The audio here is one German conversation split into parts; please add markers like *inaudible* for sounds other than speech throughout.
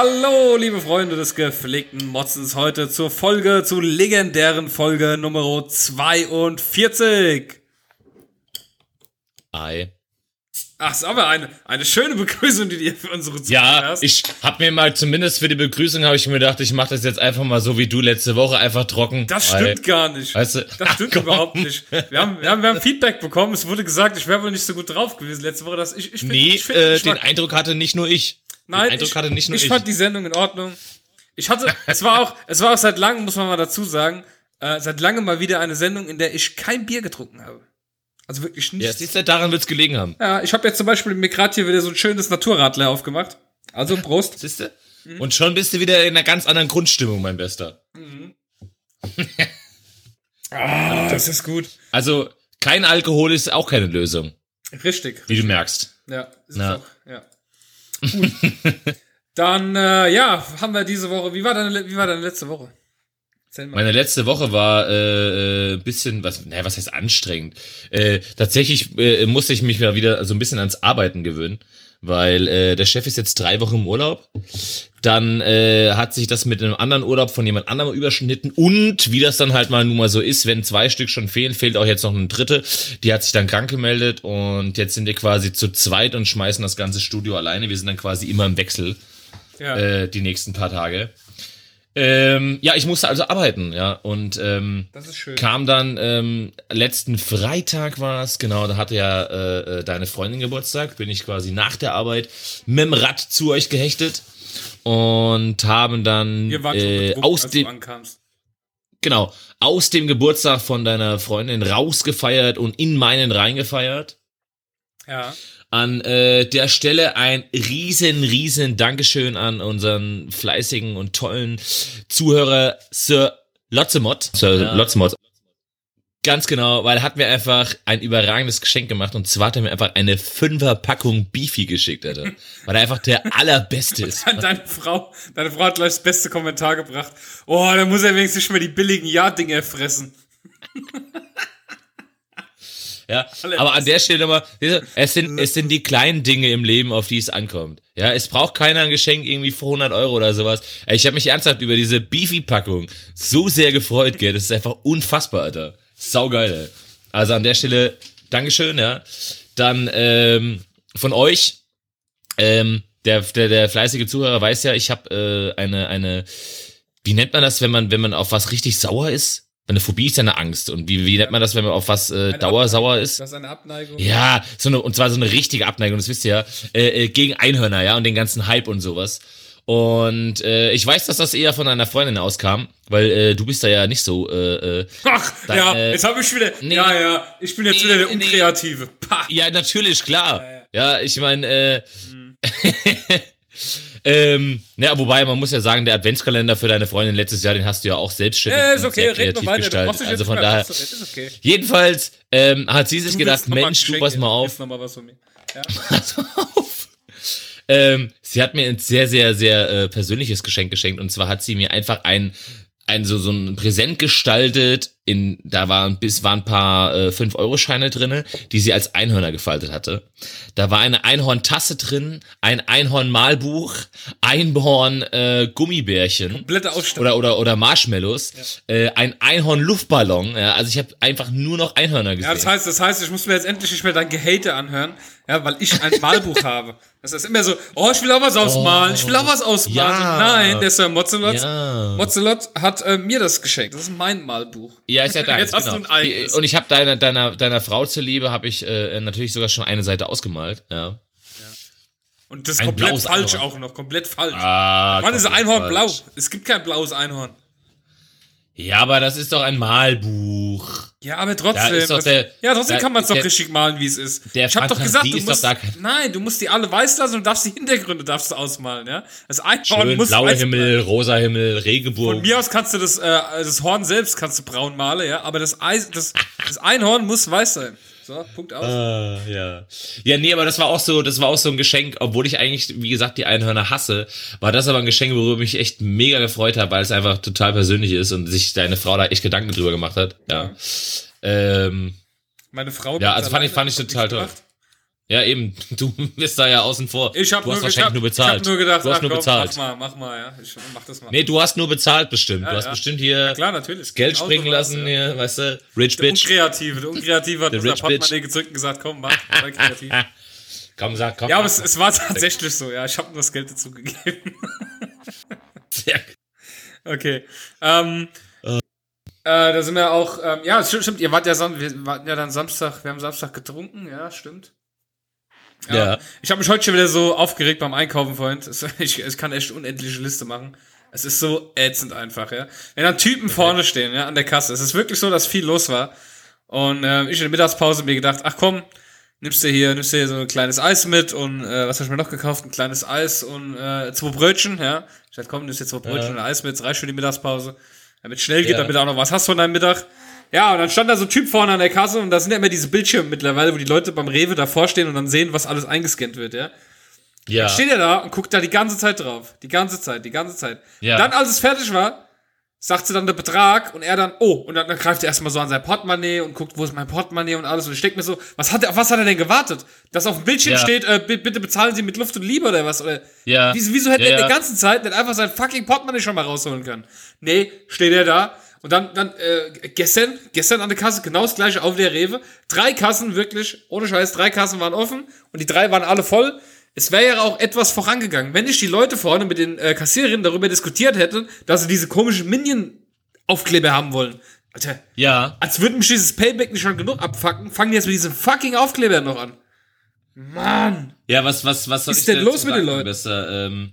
Hallo, liebe Freunde des gepflegten Motzens, heute zur Folge, zur legendären Folge Nummer 42. Ei. Ach, ist aber eine, eine schöne Begrüßung, die dir für unsere Zuhörer Ja, hast. ich hab mir mal zumindest für die Begrüßung habe ich mir gedacht, ich mache das jetzt einfach mal so wie du letzte Woche einfach trocken. Das stimmt gar nicht. Weißt du, das stimmt *laughs* ach, überhaupt nicht. Wir haben, wir, haben, wir haben Feedback bekommen. Es wurde gesagt, ich wäre wohl nicht so gut drauf gewesen letzte Woche. Dass ich, ich find, Nee, ich find, äh, den Eindruck hatte nicht nur ich. Nein, Eindruck ich, hatte nicht nur ich ich. fand die Sendung in Ordnung. Ich hatte, es war auch, es war auch seit langem, muss man mal dazu sagen, äh, seit langem mal wieder eine Sendung, in der ich kein Bier getrunken habe. Also wirklich ja, nichts. siehst du, daran wird's gelegen haben. Ja, ich habe jetzt zum Beispiel mir gerade hier wieder so ein schönes Naturradler aufgemacht. Also Prost. Siehst du? Mhm. Und schon bist du wieder in einer ganz anderen Grundstimmung, mein Bester. *laughs* Ah, das ist gut. Also, kein Alkohol ist auch keine Lösung, Richtig. wie du merkst. Ja, ist Na. auch, ja. Gut. Dann, äh, ja, haben wir diese Woche. Wie war deine, wie war deine letzte Woche? Meine letzte Woche war äh, äh, bisschen was, naja, was heißt anstrengend? Äh, tatsächlich äh, musste ich mich mal wieder so ein bisschen ans Arbeiten gewöhnen, weil äh, der Chef ist jetzt drei Wochen im Urlaub. Dann äh, hat sich das mit einem anderen Urlaub von jemand anderem überschnitten und wie das dann halt mal nun mal so ist, wenn zwei Stück schon fehlen, fehlt auch jetzt noch eine dritte. Die hat sich dann krank gemeldet und jetzt sind wir quasi zu zweit und schmeißen das ganze Studio alleine. Wir sind dann quasi immer im Wechsel ja. äh, die nächsten paar Tage. Ähm, ja, ich musste also arbeiten, ja, und ähm, das ist schön. kam dann ähm, letzten Freitag war es, genau, da hatte ja äh, äh, deine Freundin Geburtstag, bin ich quasi nach der Arbeit mit dem Rad zu euch gehechtet und haben dann äh, betrunken, aus dem genau aus dem Geburtstag von deiner Freundin rausgefeiert und in meinen reingefeiert. Ja. An äh, der Stelle ein riesen, riesen Dankeschön an unseren fleißigen und tollen Zuhörer Sir Lotzemott. Sir Ja. Lotzemott. Ganz genau, weil er hat mir einfach ein überragendes Geschenk gemacht und zwar hat er mir einfach eine Fünfer-Packung Beefy geschickt, Alter. *laughs* Weil er einfach der allerbeste ist. Deine Frau, deine Frau hat gleich das beste Kommentar gebracht. Oh, da muss er wenigstens nicht mehr die billigen Ja-Dinger fressen. *laughs* Ja, aber an der Stelle nochmal, es sind, es sind die kleinen Dinge im Leben, auf die es ankommt. Ja, es braucht keiner ein Geschenk irgendwie für 100 Euro oder sowas. Ich habe mich ernsthaft über diese Beefy-Packung so sehr gefreut, gell. Das ist einfach unfassbar, Alter. Saugeil, ey. Also an der Stelle, Dankeschön, ja. Dann ähm, von euch, ähm, der, der, der fleißige Zuhörer weiß ja, ich habe äh, eine, eine, wie nennt man das, wenn man, wenn man auf was richtig sauer ist? Eine Phobie ist ja eine Angst. Und wie, wie nennt man das, wenn man auf was äh, dauersauer ist? Das ist eine Abneigung. Ja, so eine, und zwar so eine richtige Abneigung, das wisst ihr ja, äh, äh, gegen Einhörner, ja, und den ganzen Hype und sowas. Und äh, ich weiß, dass das eher von einer Freundin auskam, weil äh, du bist da ja nicht so. Äh, äh, Ach, Dann, ja, äh, jetzt habe ich wieder. nee. ja, ja, ich bin jetzt Nee, wieder der nee. Unkreative. Pah. ja, natürlich, klar. Ja, Ja, ich meine, äh, *laughs* ähm, ja, wobei man muss ja sagen, der Adventskalender für deine Freundin letztes Jahr, den hast du ja auch selbstständig Ja, ist okay, red mal weiter. Du gestaltet. Also von daher, okay. jedenfalls ähm, hat sie sich Du gedacht, Mensch, du pass mal auf. Mal was von mir. Ja. *laughs* Pass mal auf. Ähm, sie hat mir ein sehr, sehr, sehr äh, persönliches Geschenk geschenkt. Und zwar hat sie mir einfach ein, ein so, so ein Präsent gestaltet. In, da waren bis waren ein paar äh, 5-Euro-Scheine drinne, die sie als Einhörner gefaltet hatte. Da war eine Einhorn-Tasse drin, ein Einhorn-Malbuch, Einhorn äh, Gummibärchen Komplette Ausstattung. oder oder oder Marshmallows, äh, ein Einhorn-Luftballon. Ja, also ich habe einfach nur noch Einhörner gesehen. Ja, das heißt, das heißt, ich muss mir jetzt endlich nicht mehr dein Gehate anhören, ja, weil ich ein Malbuch *laughs* habe. Das ist immer so, oh, ich will auch was ausmalen, ich will auch was ausmalen. Ja. Nein, der Sir Mozzelot, Ja. Mozzelot hat äh, mir das geschenkt. Das ist mein Malbuch. Ja, ist ja *laughs* deins, Jetzt hast genau. du ein eigenes. Und ich habe deiner, deiner, deiner Frau zuliebe, habe ich äh, natürlich sogar schon eine Seite ausgemalt. Ja. Und das ist Ein komplett falsch Einhorn. auch noch, komplett falsch. Ah, Wann ist Einhorn falsch. blau? Es gibt kein blaues Einhorn. Ja, aber das ist doch ein Malbuch. Ja, aber trotzdem. Da doch der- ja, trotzdem da- kann man es doch der- richtig malen, wie es ist. der ich hab doch gesagt, du doch musst. da kein- nein, du musst die alle weiß lassen und darfst die Hintergründe darfst du ausmalen, ja? Das Einhorn muss blauer Himmel, rosa Himmel, Von Regenbogen. mir aus kannst du das, äh, das Horn selbst kannst du braun malen, ja, aber das, Eis, das, das Einhorn muss weiß sein. So, Punkt aus. Ah, ja. Ja, nee, aber das war auch so, das war auch so ein Geschenk, obwohl ich eigentlich, wie gesagt, die Einhörner hasse, war das aber ein Geschenk, worüber ich mich echt mega gefreut habe, weil es einfach total persönlich ist und sich deine Frau da echt Gedanken drüber gemacht hat. Ja. Ähm, Meine Frau. Ja, also fand ich- fand ich total toll. gebracht. Ja, eben. *laughs* Du bist da ja außen vor. Ich hab du hast nur, wahrscheinlich ich hab, nur bezahlt. Ich hab nur gedacht, du hast ach, nur komm, bezahlt. mach mal, mach mal, ja. Ich mach das mal. Nee, du hast nur bezahlt bestimmt. Ja, du hast ja. bestimmt hier Klar, natürlich. Geld Auto springen lassen, ja. hier, weißt du, Rich Der Bitch. Unkreative, der Unkreative hat unser. Portemonnaie gezückt und gesagt, komm, mach, sei kreativ. *laughs* Komm, sag, komm. Ja, aber es, es war tatsächlich so, ja. Ich habe nur das Geld dazu gegeben. *laughs* Okay. Ähm, äh, da sind wir auch, ähm, ja, stimmt, stimmt, ihr wart ja, wir warten ja dann Samstag, wir haben Samstag getrunken, ja, stimmt. Ja. Ich habe mich heute schon wieder so aufgeregt beim Einkaufen, Freund. Es- *laughs* Ich, ich kann echt unendliche Liste machen. Es ist so ätzend einfach, ja. Wenn dann Typen vorne stehen, ja, an der Kasse. Es ist wirklich so, dass viel los war. Und ähm, ich in der Mittagspause mir gedacht, ach komm, nimmst du hier, nimmst du hier so ein kleines Eis mit und äh, was hab ich mir noch gekauft? Ein kleines Eis und äh, zwei Brötchen, ja. Ich dachte, komm, nimmst jetzt zwei Brötchen Ja. und ein Eis mit, reicht für die Mittagspause. Damit schnell geht, Ja. damit du auch noch was hast von deinem Mittag. Ja, und dann stand da so ein Typ vorne an der Kasse und da sind ja immer diese Bildschirme mittlerweile, wo die Leute beim Rewe davor stehen und dann sehen, was alles eingescannt wird, ja. Ja. Steht er da und guckt da die ganze Zeit drauf. Die ganze Zeit, die ganze Zeit. Ja. Dann, als es fertig war, sagt sie dann der Betrag und er dann, oh, und dann, dann greift er erstmal so an sein Portemonnaie und guckt, wo ist mein Portemonnaie und alles. Und ich denke mir so, was hat er, auf was hat er denn gewartet? Dass auf dem Bildschirm Ja. steht, äh, bi- bitte bezahlen Sie mit Luft und Liebe oder was? Oder Ja. wieso, wieso hätte Ja, er ja. die ganze Zeit nicht einfach sein fucking Portemonnaie schon mal rausholen können? Nee, steht er da. Und dann, dann, äh, gestern, gestern an der Kasse, genau das gleiche auf der Rewe. Drei Kassen, wirklich, ohne Scheiß, drei Kassen waren offen und die drei waren alle voll. Es wäre ja auch etwas vorangegangen, wenn nicht die Leute vorne mit den äh, Kassiererinnen darüber diskutiert hätten, dass sie diese komischen Minion-Aufkleber haben wollen. Alter, Ja. als würden mich dieses Payback nicht schon genug abfacken, fangen die jetzt mit diesen fucking Aufklebern noch an. Mann. Ja, was, was, was soll ist ich denn los mit den Leuten? Besser, ähm,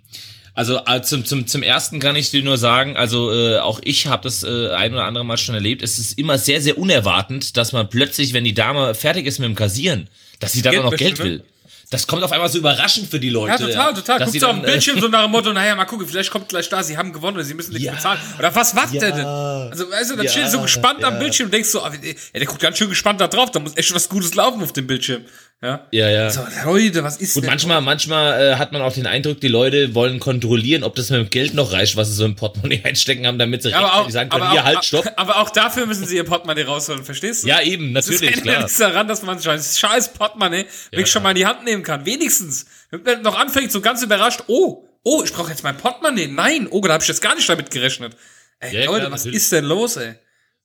also äh, zum, zum, zum ersten kann ich dir nur sagen, also äh, auch ich habe das äh, ein oder andere Mal schon erlebt, es ist immer sehr, sehr unerwartend, dass man plötzlich, wenn die Dame fertig ist mit dem Kassieren, dass sie dann Geld auch noch Geld will. Das kommt auf einmal so überraschend für die Leute. Ja, total, total. Guckst sie du auf dem äh, Bildschirm so nach dem Motto, *laughs* naja, mal gucken, vielleicht kommt gleich da, sie haben gewonnen oder sie müssen nichts Ja. bezahlen. Oder was macht Ja. der denn? Also, weißt du, dann Ja, steht so gespannt am ja. Bildschirm und denkst so, ah, ja, der guckt ganz schön gespannt da drauf, da muss echt was Gutes laufen auf dem Bildschirm. Ja. Ja, ja. So, Leute, was ist Gut, denn? manchmal, manchmal äh, hat man auch den Eindruck, die Leute wollen kontrollieren, ob das mit dem Geld noch reicht, was sie so im Portemonnaie *laughs* einstecken haben, damit sie aber auch, sagen können, aber, hier, auch, halt, stopp. *laughs* aber auch dafür müssen sie ihr Portemonnaie rausholen, verstehst du? Ja, eben, Das natürlich, ist klar. nichts daran, dass man sein scheiß Portemonnaie wirklich schon mal in die Hand nehmen kann. Wenigstens. Wenn man noch anfängt, so ganz überrascht, oh, oh, ich brauche jetzt mein Portemonnaie. Nein, oh, da habe ich jetzt gar nicht damit gerechnet. Ey, Ja, Leute, klar, was natürlich. ist denn los, ey?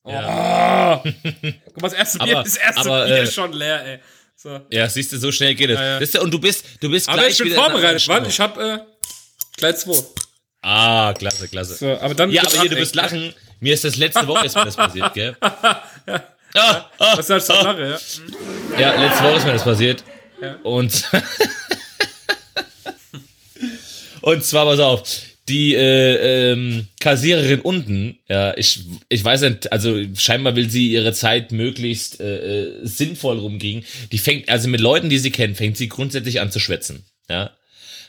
Oh. Ja. *laughs* Guck mal, das erste Bier, Aber- das erste aber, Bier äh, ist schon leer, ey. So. Ja, siehst du, so schnell geht es. Ja, ja. Ja- Und du bist, du bist Aber gleich ich bin vorbereitet, Mann. Ich hab äh, gleich zwei. Ah, klasse, klasse. So, aber dann Ja, aber hier, du wirst lachen. Mir ist das letzte Woche ist mir das passiert, gell? *laughs* Ah, ah, Was sollst du ah. ja? Ja, letzte Woche ist mir das passiert. Ja. Und *laughs* und zwar pass auf, die äh, ähm, Kassiererin unten, ja, ich ich weiß nicht, also scheinbar will sie ihre Zeit möglichst äh, äh, sinnvoll rumkriegen. Die fängt also mit Leuten, die sie kennt, fängt sie grundsätzlich an zu schwätzen, ja.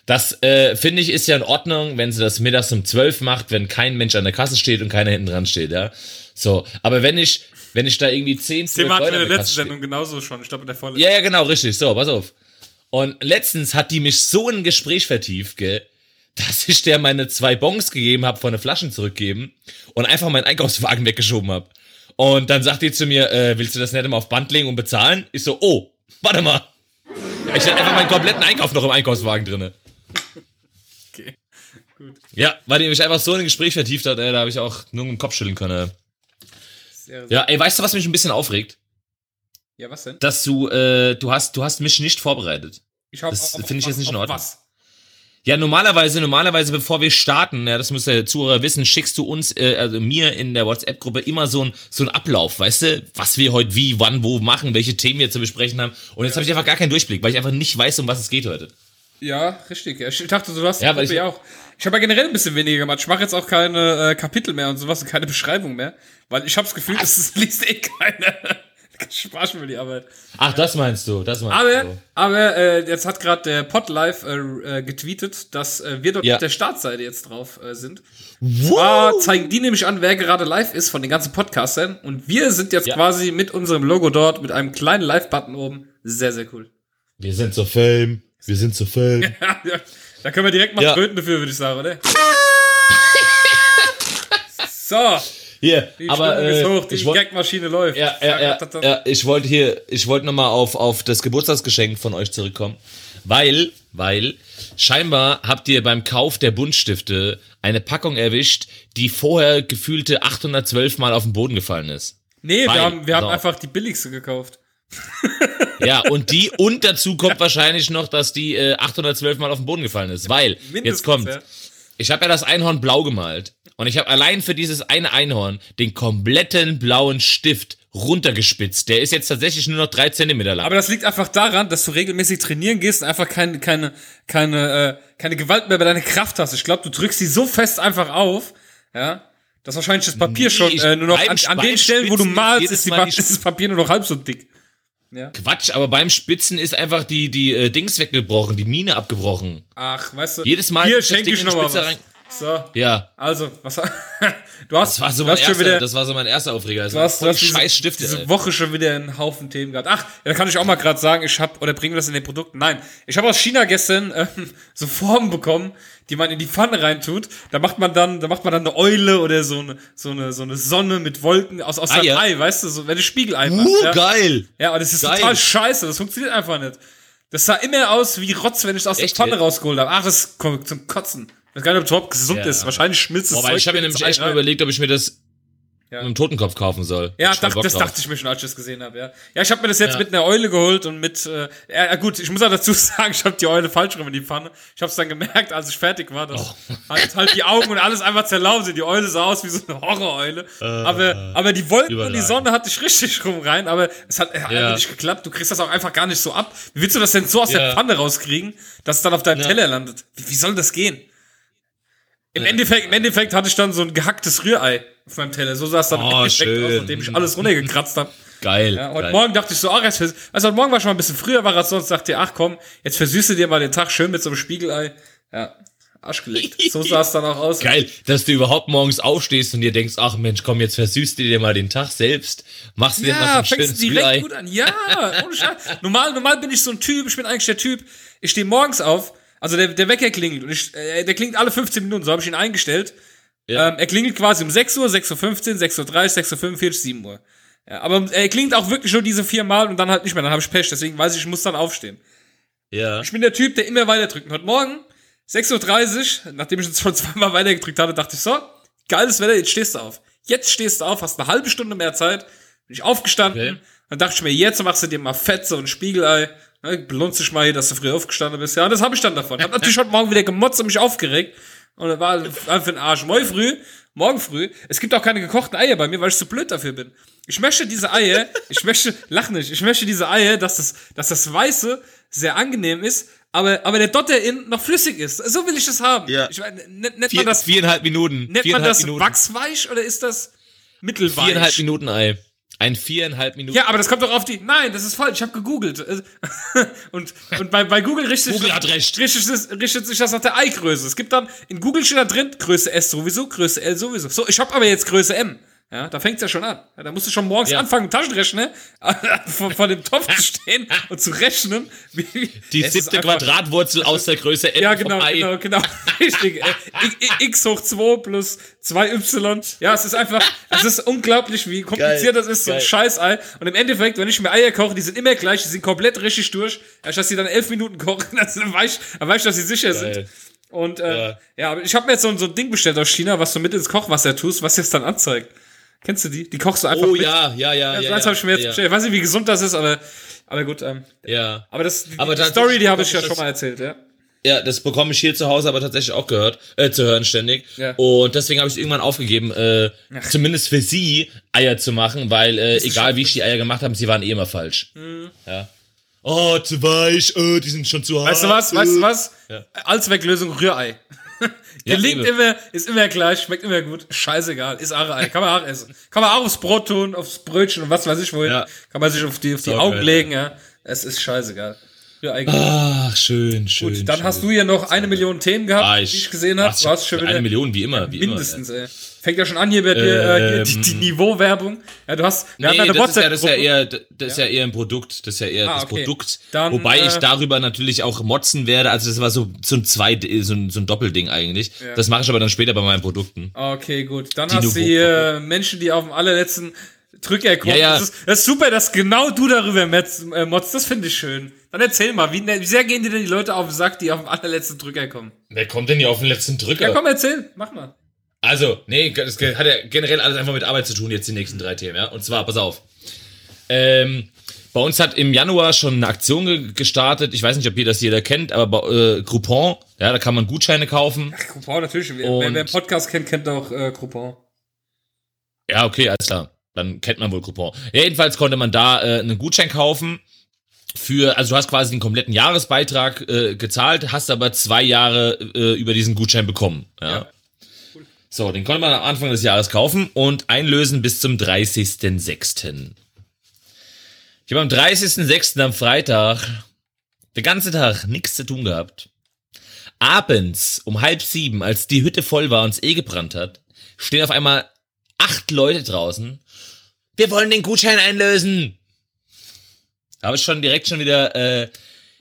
Das äh, finde ich ist ja in Ordnung, wenn sie das mittags um 12 macht, wenn kein Mensch an der Kasse steht und keiner hinten dran steht, ja. So, aber wenn ich wenn ich da irgendwie 10, 12 Thema hatten Leute in der Kasse letzten Sendung genauso schon. Ich glaube, in der vorletzten. ja, ja, genau, richtig. So, pass auf. Und letztens hat die mich so in ein Gespräch vertieft, gell, dass ich der meine zwei Bons gegeben habe, von den Flaschen zurückgeben und einfach meinen Einkaufswagen weggeschoben habe. Und dann sagt die zu mir, äh, willst du das nicht immer auf Band legen und bezahlen? Ich so, oh, warte mal. Ich hatte einfach meinen kompletten Einkauf noch im Einkaufswagen drinne. Okay. Gut. Ja, weil die mich einfach so in ein Gespräch vertieft hat, ey, da habe ich auch nur den Kopf schütteln können. Sehr. Ja, ey, weißt du, was mich ein bisschen aufregt? ja, was denn? Dass du, äh, du hast, du hast mich nicht vorbereitet. Ich hab, Das finde ich jetzt nicht in Ordnung. Was? Ja, normalerweise, normalerweise, bevor wir starten, ja, das muss der Zuhörer wissen, schickst du uns, äh, also mir in der WhatsApp-Gruppe immer so ein so ein Ablauf, weißt du, was wir heute wie, wann, wo machen, welche Themen wir zu besprechen haben. Und jetzt habe ich einfach gar keinen Durchblick, weil ich einfach nicht weiß, um was es geht heute. Ja, richtig. Ja. Ich dachte, du hast Ja, weil ich- ja auch. Ich habe ja generell ein bisschen weniger gemacht. Ich mache jetzt auch keine äh, Kapitel mehr und sowas und keine Beschreibung mehr. Weil ich habe das Gefühl, es liest eh keiner. *laughs* Spaß mir die Arbeit. Ach, das meinst du, das meinst Aber, du. aber äh, jetzt hat gerade der Podlife äh, äh, getweetet, dass äh, wir dort Ja. auf der Startseite jetzt drauf äh, sind. Zwar zeigen die nämlich an, wer gerade live ist von den ganzen Podcastern. Und wir sind jetzt Ja. quasi mit unserem Logo dort, mit einem kleinen Live-Button oben. Sehr, sehr cool. Wir sind so Fame, wir sind so Fame. *laughs* Ja, da können wir direkt mal Ja. tröten dafür, würde ich sagen, oder? *laughs* so, Hier, Die aber Stimmung ist äh, hoch, die ich wollte Gagmaschine läuft. ja, ja, ja, ja, ich wollte hier, ich wollte nochmal auf, auf das Geburtstagsgeschenk von euch zurückkommen. Weil, weil, scheinbar habt ihr beim Kauf der Buntstifte eine Packung erwischt, die vorher gefühlte 812 Mal auf den Boden gefallen ist. Nee, Weil- wir haben, wir haben so. einfach die billigste gekauft. *laughs* Ja, und die, und dazu kommt wahrscheinlich noch, dass die äh, 812 Mal auf den Boden gefallen ist. Weil, jetzt Mindestens, kommt, ja. ich habe ja das Einhorn blau gemalt. Und ich habe allein für dieses eine Einhorn den kompletten blauen Stift runtergespitzt. Der ist jetzt tatsächlich nur noch drei Zentimeter lang. Aber das liegt einfach daran, dass du regelmäßig trainieren gehst und einfach keine, keine, keine, äh, keine Gewalt mehr bei deiner Kraft hast. Ich glaube, du drückst sie so fest einfach auf, ja, dass wahrscheinlich das Papier Nee, schon äh, nur noch an, an den Stellen, wo du malst, ist, die Mal *laughs* ist das Papier nur noch halb so dick. Quatsch, aber beim Spitzen ist einfach die, die äh, Dings weggebrochen, die Mine abgebrochen. Ach, weißt du. Jedes Mal Hier schenke ich in die noch mal Spitze was. rein- So, Ja, also, was *laughs* du hast, das war so du mein erster, wieder, das war so mein erster Aufreger. Das du hast, du hast diese, Stifte. diese ey. Woche schon wieder einen Haufen Themen gehabt. Ach, ja, da kann ich auch mal gerade sagen, ich habe oder bringen wir das in den Produkten? Nein, ich habe aus China gestern ähm, *laughs* so Formen bekommen, die man in die Pfanne reintut. Da macht man dann, da macht man dann eine Eule oder so eine so eine so eine Sonne mit Wolken aus aus Ah, ja. Ei, weißt du, so wenn du Spiegelei machst. Uh, ja. geil! ja, aber das ist Geil. total scheiße, das funktioniert einfach nicht. Das sah immer aus wie Rotz, wenn ich es aus Echt, der Pfanne rausgeholt habe. Ach, das kommt zum Kotzen. Ich weiß gar nicht, ob überhaupt gesund Ja. ist. Wahrscheinlich schmilzt es Boah, weil ich habe mir nämlich echt mal überlegt, ob ich mir das Ja. mit einem Totenkopf kaufen soll. Ja, dacht, das drauf. dachte ich mir schon, als ich das gesehen habe, ja. Ja, ich habe mir das jetzt Ja. mit einer Eule geholt und mit, äh, ja gut, ich muss auch dazu *laughs* sagen, ich habe die Eule falsch rum in die Pfanne. Ich habe es dann gemerkt, als ich fertig war, dass Oh. halt, halt die Augen und alles einfach zerlaufen sind. Die Eule sah aus wie so eine Horroreule. aber, aber die Wolken und die Äh. Sonne hatte ich richtig rum rein, aber es hat, Ja. einfach nicht geklappt. Du kriegst das auch einfach gar nicht so ab. Wie willst du das denn so aus der. Pfanne rauskriegen, dass es dann auf deinem. Teller landet? Wie, wie soll das gehen? Im Endeffekt, im Endeffekt hatte ich dann so ein gehacktes Rührei auf meinem Teller. So sah es dann im Oh, Endeffekt schön. aus, nachdem ich alles runtergekratzt habe. Geil. Ja, heute geil. Morgen dachte ich so, ach, jetzt also heute Morgen war schon mal ein bisschen früher war als sonst, dachte ich, ach komm, jetzt versüße dir mal den Tag schön mit so einem Spiegelei. Ja, Arsch gelegt. So *laughs* sah es dann auch aus. Geil, dass du überhaupt morgens aufstehst und dir denkst, ach Mensch, komm, jetzt versüßt dir mal den Tag selbst, machst dir mal so Ja, ein schönes direkt Rührei. gut an. Ja, ohne Scheiß. Normal, normal bin ich so ein Typ, ich bin eigentlich der Typ, ich stehe morgens auf, also der, der Wecker klingelt und ich, äh, der klingt alle 15 Minuten, so habe ich ihn eingestellt. Ja. Ähm, er klingelt quasi um 6 Uhr, 6.15 Uhr, 6.30 Uhr, 6.45 Uhr, 7 Uhr. Ja, aber er klingt auch wirklich nur diese vier Mal und dann halt nicht mehr, dann habe ich Pech, deswegen weiß ich, ich muss dann aufstehen. Ja. Ich bin der Typ, der immer weiter drückt. Und heute Morgen, 6.30 Uhr, nachdem ich jetzt schon *laughs* zweimal weiter gedrückt hatte, dachte ich so, geiles Wetter, jetzt stehst du auf. Jetzt stehst du auf, hast eine halbe Stunde mehr Zeit. Bin ich aufgestanden. Okay. Dann dachte ich mir, jetzt machst du dir mal so ein Spiegelei. Ne, belohnst dich mal hier, dass du früh aufgestanden bist. Ja, und das habe ich dann davon. Hab natürlich heute Morgen wieder gemotzt und mich aufgeregt. Und das war einfach den Arsch. Morgen früh, morgen früh, es gibt auch keine gekochten Eier bei mir, weil ich zu blöd dafür bin. Ich möchte diese Eier, ich möchte, lach nicht, ich möchte diese Eier, dass das, dass das Weiße sehr angenehm ist, aber, aber der Dotter in noch flüssig ist. So will ich das haben. Ja. Ich meine, nennt, Vier, man das, viereinhalb Minuten. nennt man das Minuten. wachsweich oder ist das mittelweich? Viereinhalb Minuten Ei. Ein viereinhalb Minuten. Ja, aber das kommt doch auf die. Nein, das ist falsch. Ich habe gegoogelt. *laughs* Und, und bei, bei Google richtet, Google hat recht. Richtet, richtet sich das nach der Eigröße. Es gibt dann, in Google steht da drin, Größe S sowieso, Größe L sowieso. So, ich habe aber jetzt Größe M. Ja, da fängt's ja schon an. Ja, da musst du schon morgens Ja. anfangen, Taschenrechner *laughs* vor, vor dem Topf zu stehen *laughs* und zu rechnen. Die siebte Quadratwurzel aus der Größe M ja, genau, Ei. genau, genau. *laughs* Richtig. Äh, X hoch 2 plus 2y. Ja, es ist einfach, es ist unglaublich, wie kompliziert Geil, das ist, so ein geil. Scheißei. Und im Endeffekt, wenn ich mir Eier koche, die sind immer gleich, die sind komplett richtig durch. Ja, dass die dann elf Minuten kochen, dann weiß ich, dann weiß ich dass sie sicher sind. Geil. Und äh, Ja. ja, aber ich habe mir jetzt so, ein- so ein Ding bestellt aus China, was du mit ins Kochwasser tust, was jetzt dann anzeigt. Kennst du die? Die kochst du einfach Oh mit. ja, ja, ja. Also ja, eins ja, habe ich mir jetzt ja, bestellt. Ich weiß nicht, wie gesund das ist, aber, aber gut. Ähm, ja. aber das, die, Aber die Story, die habe ich ja schon das- mal erzählt, ja. Ja, das bekomme ich hier zu Hause aber tatsächlich auch gehört, äh, zu hören ständig. Ja. Und deswegen habe ich es irgendwann aufgegeben, äh, zumindest für sie Eier zu machen, weil äh, egal wie ich die Eier gemacht habe, sie waren eh immer falsch. Mhm. Ja. Oh, zu weich, äh, die sind schon zu hart. Weißt du was? Weißt du was? Ja. Allzwecklösung Rührei. Ja, Gelingt eben. immer, ist immer gleich, schmeckt immer gut. Scheißegal, ist auch Ei. Kann man auch essen. Kann man auch aufs Brot tun, aufs Brötchen und was weiß ich wohin. Ja. Kann man sich auf die, auf die So Augen geil. legen, ja. Es ist scheißegal. Rührei. Ach, schön, schön. Gut, dann schön. hast du ja noch eine Million Themen gehabt, Ah, die ich gesehen habe. Du hast schon wieder eine Million, wie immer, wie mindestens, ey. Fängt ja schon an hier bei dir, äh, hier die, Ähm. die Niveauwerbung. Ja, du hast, wir Nee, haben ja eine das, ist ja, das ist ja eher, das ist ja eher ein Produkt, das ist ja eher Ah, das okay. Produkt. Dann, Wobei ich äh, darüber natürlich auch motzen werde. Also das war so, so ein zwei, so ein, so ein Doppelding eigentlich. Ja. Das mache ich aber dann später bei meinen Produkten. Okay, gut. Dann Die hast du hier Menschen, die auf dem allerletzten Drücker kommen. Ja, ja. Das, ist, das ist super, dass genau du darüber äh, motzt. Das finde ich schön. Dann erzähl mal, wie, wie sehr gehen dir denn die Leute auf den Sack, die auf dem allerletzten Drücker kommen? Wer kommt denn hier auf den letzten Drücker? Ja, komm, erzähl. Mach mal. Also, nee, das hat ja generell alles einfach mit Arbeit zu tun, jetzt die nächsten drei Themen, ja. Und zwar, pass auf. Ähm, bei uns hat im Januar schon eine Aktion ge gestartet. Ich weiß nicht, ob ihr das jeder kennt, aber bei, äh, Groupon, ja, da kann man Gutscheine kaufen. Ach, Coupon, natürlich. Wer, wer, wer Podcast kennt, kennt auch äh, Coupon. Ja, okay, alles klar. Dann kennt man wohl Coupon. Ja, jedenfalls konnte man da äh, einen Gutschein kaufen für, also du hast quasi den kompletten Jahresbeitrag äh, gezahlt, hast aber zwei Jahre äh, über diesen Gutschein bekommen. Ja. Ja. So, den konnte man am Anfang des Jahres kaufen und einlösen bis zum 30.06. Ich habe am 30.06. am Freitag den ganzen Tag nichts zu tun gehabt. Abends um halb sieben, als die Hütte voll war und es eh gebrannt hat, stehen auf einmal acht Leute draußen. Wir wollen den Gutschein einlösen. Da habe ich schon direkt schon wieder, äh,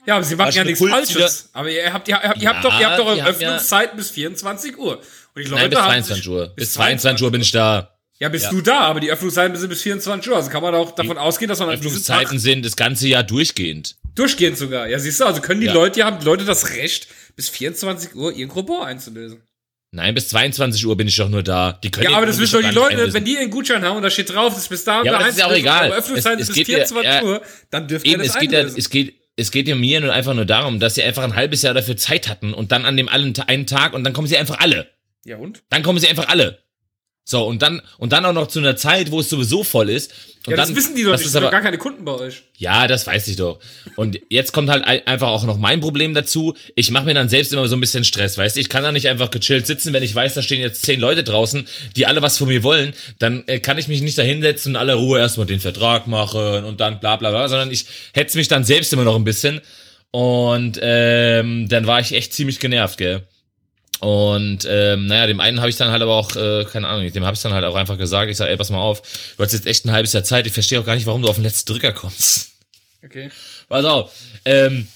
Ja, aber sie machen ja nichts Falsches. Aber ihr habt, ihr, habt, ihr habt doch, ihr habt doch Ja, die haben Öffnungszeiten bis 24 Uhr. Und die Leute nein, bis haben 22 sich- Uhr. Bis 22 Uhr bin ich da. Ja, bist Ja. du da, aber die Öffnungszeiten sind bis 24 Uhr. Also kann man auch davon ausgehen, dass man an Tag Öffnungszeiten sind das ganze Jahr durchgehend. durchgehend sogar. Ja, siehst du, also können die Ja. Leute, haben die Leute das Recht, bis 24 Uhr ihren Coupon einzulösen. Nein, bis 22 Uhr bin ich doch nur da. Die können Ja, aber das wissen doch die Leute, einlösen. wenn die ihren Gutschein haben und da steht drauf, das ist bis da und Ja, da aber das ist auch egal. aber Öffnungszeiten Es- es bis geht ja- 24 ja. Uhr, dann dürft Eben, ihr das es geht, ja, es, geht, es geht ja mir nur einfach nur darum, dass sie einfach ein halbes Jahr dafür Zeit hatten und dann an dem allen, einen Tag und dann kommen sie einfach alle. Ja und? Dann kommen sie einfach alle. So, und dann, und dann auch noch zu einer Zeit, wo es sowieso voll ist. Und Ja, dann, das wissen die doch das nicht, ist aber, gar keine Kunden bei euch. Ja, das weiß ich doch. Und jetzt kommt halt ein- einfach auch noch mein Problem dazu. Ich mache mir dann selbst immer so ein bisschen Stress, weißt du? Ich kann da nicht einfach gechillt sitzen, wenn ich weiß, da stehen jetzt zehn Leute draußen, die alle was von mir wollen. Dann äh, kann ich mich nicht da hinsetzen und aller Ruhe erstmal den Vertrag machen und dann bla bla bla, sondern ich hetze mich dann selbst immer noch ein bisschen. Und ähm, dann war ich echt ziemlich genervt, gell? Und ähm, naja, dem einen habe ich dann halt aber auch, äh, keine Ahnung, dem habe ich dann halt auch einfach gesagt, ich sage, ey, pass mal auf, du hast jetzt echt ein halbes Jahr Zeit, ich verstehe auch gar nicht, warum du auf den letzten Drücker kommst. Okay. Pass auf. Ähm,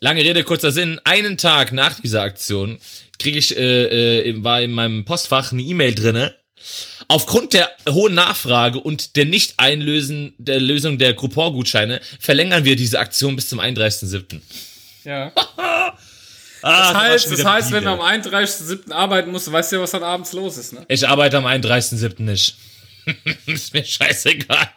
lange Rede, kurzer Sinn. Einen Tag nach dieser Aktion kriege ich, äh, äh, war in meinem Postfach eine E-Mail drinne. Aufgrund der hohen Nachfrage und der Nicht-Einlösen der Lösung der Coupon-Gutscheine verlängern wir diese Aktion bis zum 31.07. Ja. *laughs* *laughs* Ah, Das heißt, das heißt wenn du am 31.07. arbeiten musst, weißt du ja, was dann abends los ist, ne? Ich arbeite am 31.07. nicht. *laughs* ist mir scheißegal.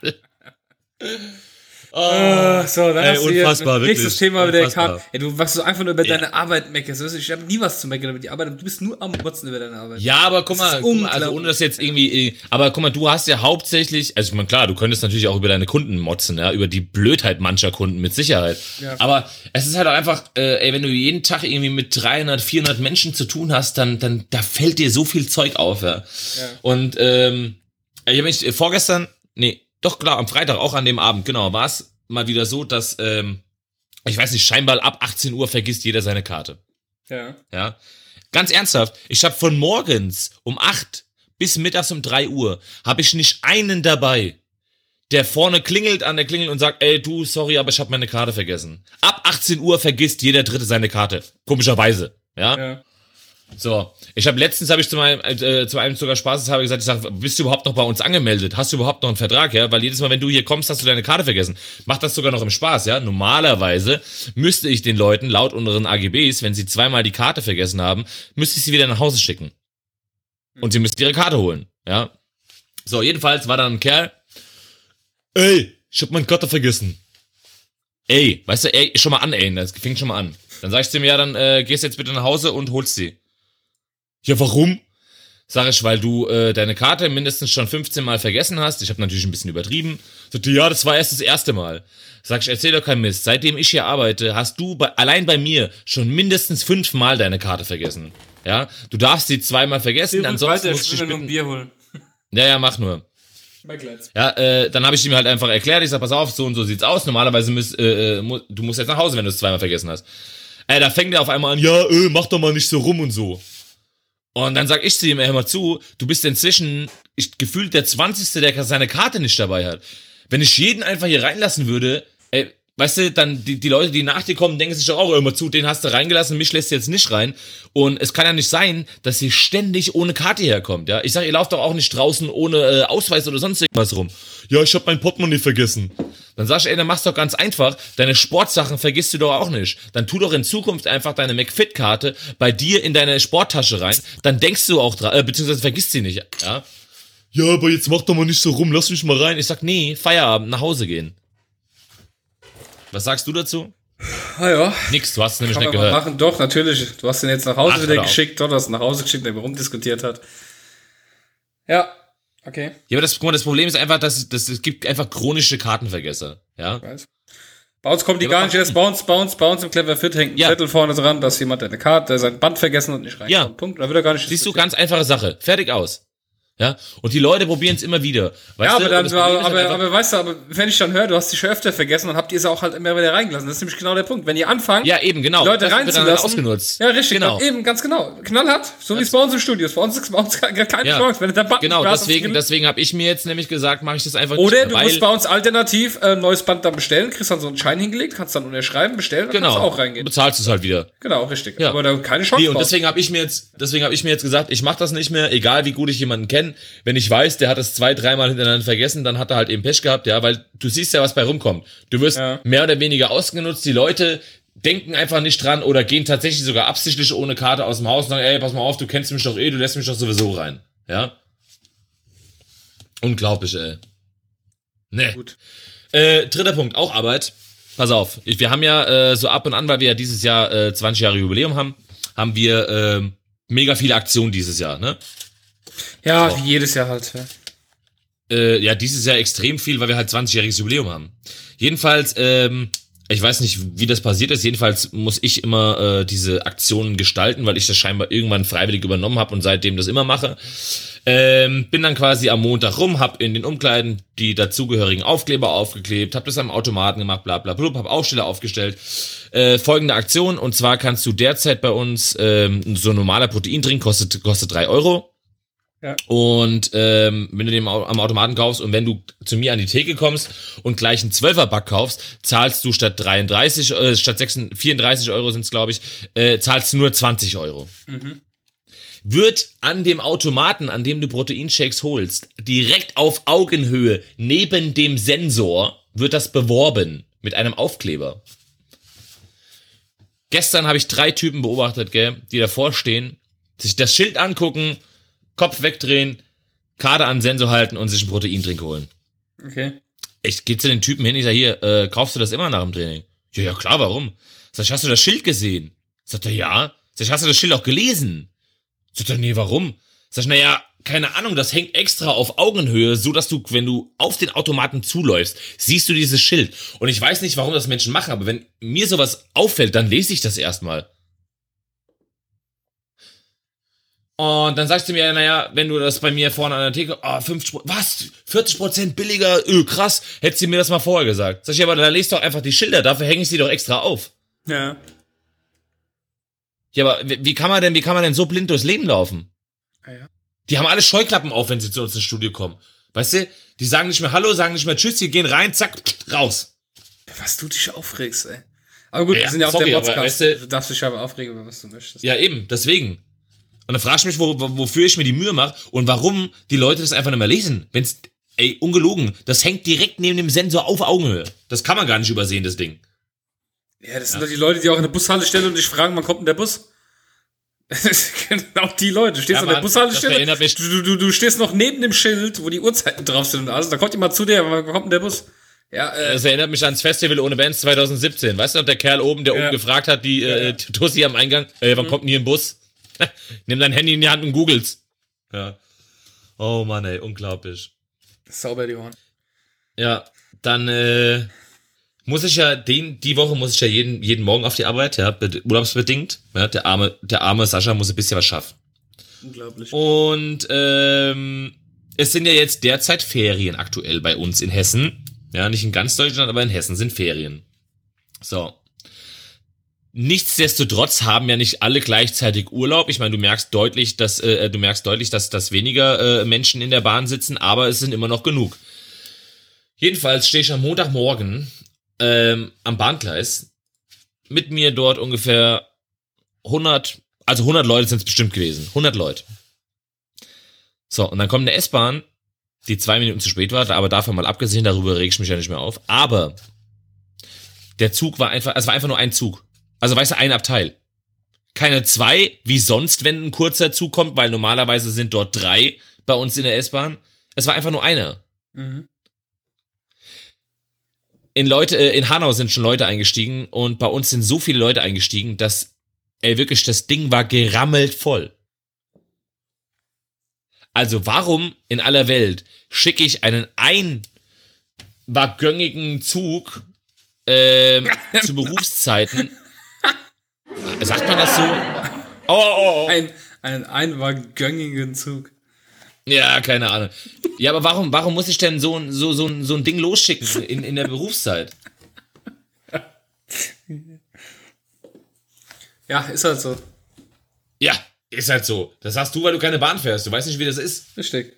Äh, so, dann Ey, unfassbar, nächstes wirklich. Thema wieder gehabt. Ey, du, was du einfach nur über deine Arbeit meckerst. du, Ich habe nie was zu meckern über die Arbeit, du bist nur am Motzen über deine Arbeit. Ja, aber guck mal, guck mal, also ohne das jetzt irgendwie, äh, aber guck mal, du hast ja hauptsächlich, also ich meine, klar, du könntest natürlich auch über deine Kunden motzen, ja, über die Blödheit mancher Kunden mit Sicherheit. Ja. Aber es ist halt auch einfach, äh, ey, wenn du jeden Tag irgendwie mit 300, 400 Menschen zu tun hast, dann, dann, da fällt dir so viel Zeug auf, ja. Ja. Und, ähm, ich habe mich äh, vorgestern, nee, doch klar, am Freitag, auch an dem Abend, genau, war es mal wieder so, dass, ähm, ich weiß nicht, scheinbar ab 18 Uhr vergisst jeder seine Karte. Ja. Ja. Ganz ernsthaft, ich habe von morgens um 8 bis mittags um 3 Uhr, habe ich nicht einen dabei, der vorne klingelt an der Klingel und sagt, ey du, sorry, aber ich habe meine Karte vergessen. Ab 18 Uhr vergisst jeder Dritte seine Karte. Komischerweise. Ja. Ja. So. Ich habe letztens habe ich zu meinem äh, zu einem sogar spaßeshalber gesagt, ich sag, bist du überhaupt noch bei uns angemeldet? Hast du überhaupt noch einen Vertrag, ja? Weil jedes Mal, wenn du hier kommst, hast du deine Karte vergessen. Mach das sogar noch im Spaß, ja? Normalerweise müsste ich den Leuten laut unseren AGBs, wenn sie zweimal die Karte vergessen haben, müsste ich sie wieder nach Hause schicken. Und sie müssten ihre Karte holen, ja? So, jedenfalls war dann ein Kerl, ey, ich hab meine Karte vergessen. Ey, weißt du, ey, schon mal an, ey, das fängt schon mal an. Dann sag ich zu ihm, ja, dann äh, gehst jetzt bitte nach Hause und holst sie. Ja, warum? Sag ich, weil du äh, deine Karte mindestens schon 15 Mal vergessen hast. Ich habe natürlich ein bisschen übertrieben. Sagte, ja, das war erst das erste Mal. Sag ich, erzähl doch kein Mist. Seitdem ich hier arbeite, hast du bei, allein bei mir schon mindestens fünfmal deine Karte vergessen. Ja, du darfst sie zweimal vergessen, ansonsten musst du dich ich ein bitten. Bier holen. Ja, ja, mach nur. Ja, äh, dann habe ich ihm halt einfach erklärt, ich sag, pass auf, so und so sieht's aus. Normalerweise müsst, äh, äh, mu du musst jetzt nach Hause, wenn du es zweimal vergessen hast. Äh, da fängt er auf einmal an, ja, äh, mach doch mal nicht so rum und so. Und dann sag ich zu ihm, hör mal zu, du bist inzwischen ich, gefühlt der 20. der seine Karte nicht dabei hat. Wenn ich jeden einfach hier reinlassen würde, ey, weißt du, dann die, die Leute, die nach dir kommen, denken sich doch auch immer zu, den hast du reingelassen, mich lässt du jetzt nicht rein. Und es kann ja nicht sein, dass sie ständig ohne Karte herkommt, ja. Ich sag, ihr lauft doch auch nicht draußen ohne äh, Ausweis oder sonst irgendwas rum. Ja, ich hab mein Portemonnaie vergessen. Dann sagst du, ey, dann machst du doch ganz einfach, deine Sportsachen vergisst du doch auch nicht. Dann tu doch in Zukunft einfach deine McFit-Karte bei dir in deine Sporttasche rein, dann denkst du auch dran, äh, beziehungsweise vergisst sie nicht, ja. Ja, aber jetzt mach doch mal nicht so rum, lass mich mal rein. Ich sag, nee, Feierabend, nach Hause gehen. Was sagst du dazu? Ah ja. Nix, du hast es nämlich Kann nicht gehört. machen. Doch, natürlich. Du hast ihn jetzt nach Hause Ach, wieder geschickt. Doch, du hast ihn nach Hause geschickt, der rumdiskutiert hat. Ja. Okay. Ja, aber das, guck mal, das Problem ist einfach, dass, es- dass es gibt einfach chronische Kartenvergesser. Ja. Weiß. Bei uns kommen die Ja, gar nicht erst. Bei uns, bei uns, bei uns im Clever Fit hängt ein Ja. Zettel vorne dran, dass jemand eine Karte, sein Band vergessen und nicht reinkommt. Ja. Punkt. Da wird er gar nicht Siehst du, ganz einfache Sache. Fertig aus. Ja. Und die Leute probieren es immer wieder. Weißt Ja, du? aber dann, aber, halt aber, einfach- aber weißt du, aber wenn ich dann höre, du hast die schon öfter vergessen, dann habt ihr sie auch halt immer wieder reingelassen. Das ist nämlich genau der Punkt. Wenn ihr anfangt, ja, eben, genau. Leute Das dann reinzulassen. ausgenutzt. Ja, richtig, Genau. eben, ganz genau. Knallhart, so wie es bei uns im Studio ist. Bei uns ist bei uns keine Ja. Chance. Wenn du da Genau, hast, deswegen, deswegen habe ich mir jetzt nämlich gesagt, mache ich das einfach Oder nicht du musst bei uns alternativ äh, ein neues Band dann bestellen, kriegst dann so einen Schein hingelegt, kannst dann unterschreiben, bestellen, dann genau, kannst du auch reingehen. bezahlst es halt wieder. Genau, richtig. Ja. Aber da keine Chance. Nee, und deswegen habe ich mir jetzt, deswegen habe ich mir jetzt gesagt, ich mache das nicht mehr, egal wie gut ich jemanden kenne. Wenn ich weiß, der hat es zwei, dreimal hintereinander vergessen, dann hat er halt eben Pech gehabt, ja, weil du siehst ja, was bei rumkommt. Du wirst Ja. mehr oder weniger ausgenutzt, die Leute denken einfach nicht dran oder gehen tatsächlich sogar absichtlich ohne Karte aus dem Haus und sagen, ey, pass mal auf, du kennst mich doch eh, du lässt mich doch sowieso rein. Ja? Unglaublich, ey. Nee. Gut. Äh, dritter Punkt, auch Arbeit. Pass auf, ich, wir haben ja äh, so ab und an, weil wir ja dieses Jahr äh, 20 Jahre Jubiläum haben, haben wir äh, mega viele Aktionen dieses Jahr, ne? Ja, wie jedes Jahr halt. Ja. Äh, ja, dieses Jahr extrem viel, weil wir halt 20-jähriges Jubiläum haben. Jedenfalls, ähm, ich weiß nicht, wie das passiert ist. Jedenfalls muss ich immer äh, diese Aktionen gestalten, weil ich das scheinbar irgendwann freiwillig übernommen habe und seitdem das immer mache. Ähm, bin dann quasi am Montag rum, hab in den Umkleiden die dazugehörigen Aufkleber aufgeklebt, hab das am Automaten gemacht, bla bla bla, hab Aufsteller aufgestellt. Äh, folgende Aktion, und zwar kannst du derzeit bei uns ähm, so ein normaler Proteindrink kostet, kostet drei Euro. Und ähm, wenn du den am Automaten kaufst und wenn du zu mir an die Theke kommst und gleich einen 12er Back kaufst, zahlst du statt 33, äh, statt 36, 34 Euro sind es, glaube ich, äh, zahlst du nur 20 Euro. Wird an dem Automaten, an dem du Proteinshakes holst, direkt auf Augenhöhe neben dem Sensor, wird das beworben mit einem Aufkleber. Gestern habe ich drei Typen beobachtet, gell, die davor stehen, sich das Schild angucken, Kopf wegdrehen, Karte an Sensor halten und sich einen Proteindrink holen. Okay. Ich gehe zu den Typen hin, ich sag, hier, äh, kaufst du das immer nach dem Training? Ja, ja, klar, warum? Sag ich, hast du das Schild gesehen? Sagt er, ja. Sag ich, hast du das Schild auch gelesen? Sagt er, nee, warum? Sag ich, naja, keine Ahnung, das hängt extra auf Augenhöhe, so dass du, wenn du auf den Automaten zuläufst, siehst du dieses Schild. Und ich weiß nicht, warum das Menschen machen, aber wenn mir sowas auffällt, dann lese ich das erstmal. Und dann sagst du mir, naja, wenn du das bei mir vorne an der Theke, ah, 50, Pro- was? 40 Prozent billiger, öh, krass, hättest du mir das mal vorher gesagt. Sag ich, aber dann lest doch einfach die Schilder, dafür hänge ich sie doch extra auf. Ja. Ja, aber wie kann man denn, wie kann man denn so blind durchs Leben laufen? Ah, ja. Die haben alle Scheuklappen auf, wenn sie zu uns ins Studio kommen. Weißt du, die sagen nicht mehr Hallo, sagen nicht mehr Tschüss, die gehen rein, zack, raus. Was du dich aufregst, ey. Aber gut, Ja, wir sind ja auf sorry, der Podcast. weißt du- du darfst dich aber aufregen, über was du möchtest. Ja, eben, deswegen. Und dann fragst du mich, wo, wo, wofür ich mir die Mühe mache und warum die Leute das einfach nicht mehr lesen. Wenn's, ey, ungelogen, das hängt direkt neben dem Sensor auf Augenhöhe. Das kann man gar nicht übersehen, das Ding. Ja, das sind doch die Leute, die auch in der Bushalle stehen und dich fragen, wann kommt denn der Bus? *laughs* Das sind genau die Leute. Du stehst Ja, an der Bushaltestelle, mich- du, du, du stehst noch neben dem Schild, wo die Uhrzeiten drauf sind und alles. Da kommt jemand zu dir, wann kommt denn der Bus? Ja, äh, Das erinnert mich ans Festival ohne Bands 2017. Weißt du noch, der Kerl oben, der Ja. oben gefragt hat, die äh, Tussi am Eingang, äh, wann kommt denn hier ein Bus? *laughs* Nimm dein Handy in die Hand und googelst. Ja. Oh Mann, ey, unglaublich. sauber die Ohren. Ja, dann äh, muss ich ja den die Woche muss ich ja jeden jeden Morgen auf die Arbeit, ja, be- urlaubsbedingt. Ja, der arme der arme Sascha muss ein bisschen was schaffen. Unglaublich. Und ähm, es sind ja jetzt derzeit Ferien aktuell bei uns in Hessen. Ja, nicht in ganz Deutschland, aber in Hessen sind Ferien. So. Nichtsdestotrotz haben ja nicht alle gleichzeitig Urlaub. Ich meine, du merkst deutlich, dass äh, du merkst deutlich, dass, dass weniger äh, Menschen in der Bahn sitzen, aber es sind immer noch genug. Jedenfalls stehe ich am Montagmorgen ähm, am Bahngleis. Mit mir dort ungefähr 100, also 100 Leute sind es bestimmt gewesen. 100 Leute. So, und dann kommt eine S-Bahn, die zwei Minuten zu spät war, aber davon mal abgesehen, darüber reg ich mich ja nicht mehr auf. Aber der Zug war einfach, es war einfach nur ein Zug. Also weißt du, ein Abteil. Keine zwei, wie sonst, wenn ein kurzer Zug kommt, weil normalerweise sind dort drei bei uns in der S-Bahn. Es war einfach nur einer. Mhm. In Leute, äh, in Hanau sind schon Leute eingestiegen und bei uns sind so viele Leute eingestiegen, dass, ey, wirklich, das Ding war gerammelt voll. Also warum in aller Welt schicke ich einen einwagöngigen Zug ähm, *laughs* zu Berufszeiten Sagt man das so? Oh, oh, oh. Ein, einen einwagöngigen Zug. Ja, keine Ahnung. Ja, aber warum, warum muss ich denn so, so, so, so ein Ding losschicken in, in der Berufszeit? Ja, ist halt so. Ja, ist halt so. Das hast du, weil du keine Bahn fährst. Du weißt nicht, wie das ist. Richtig.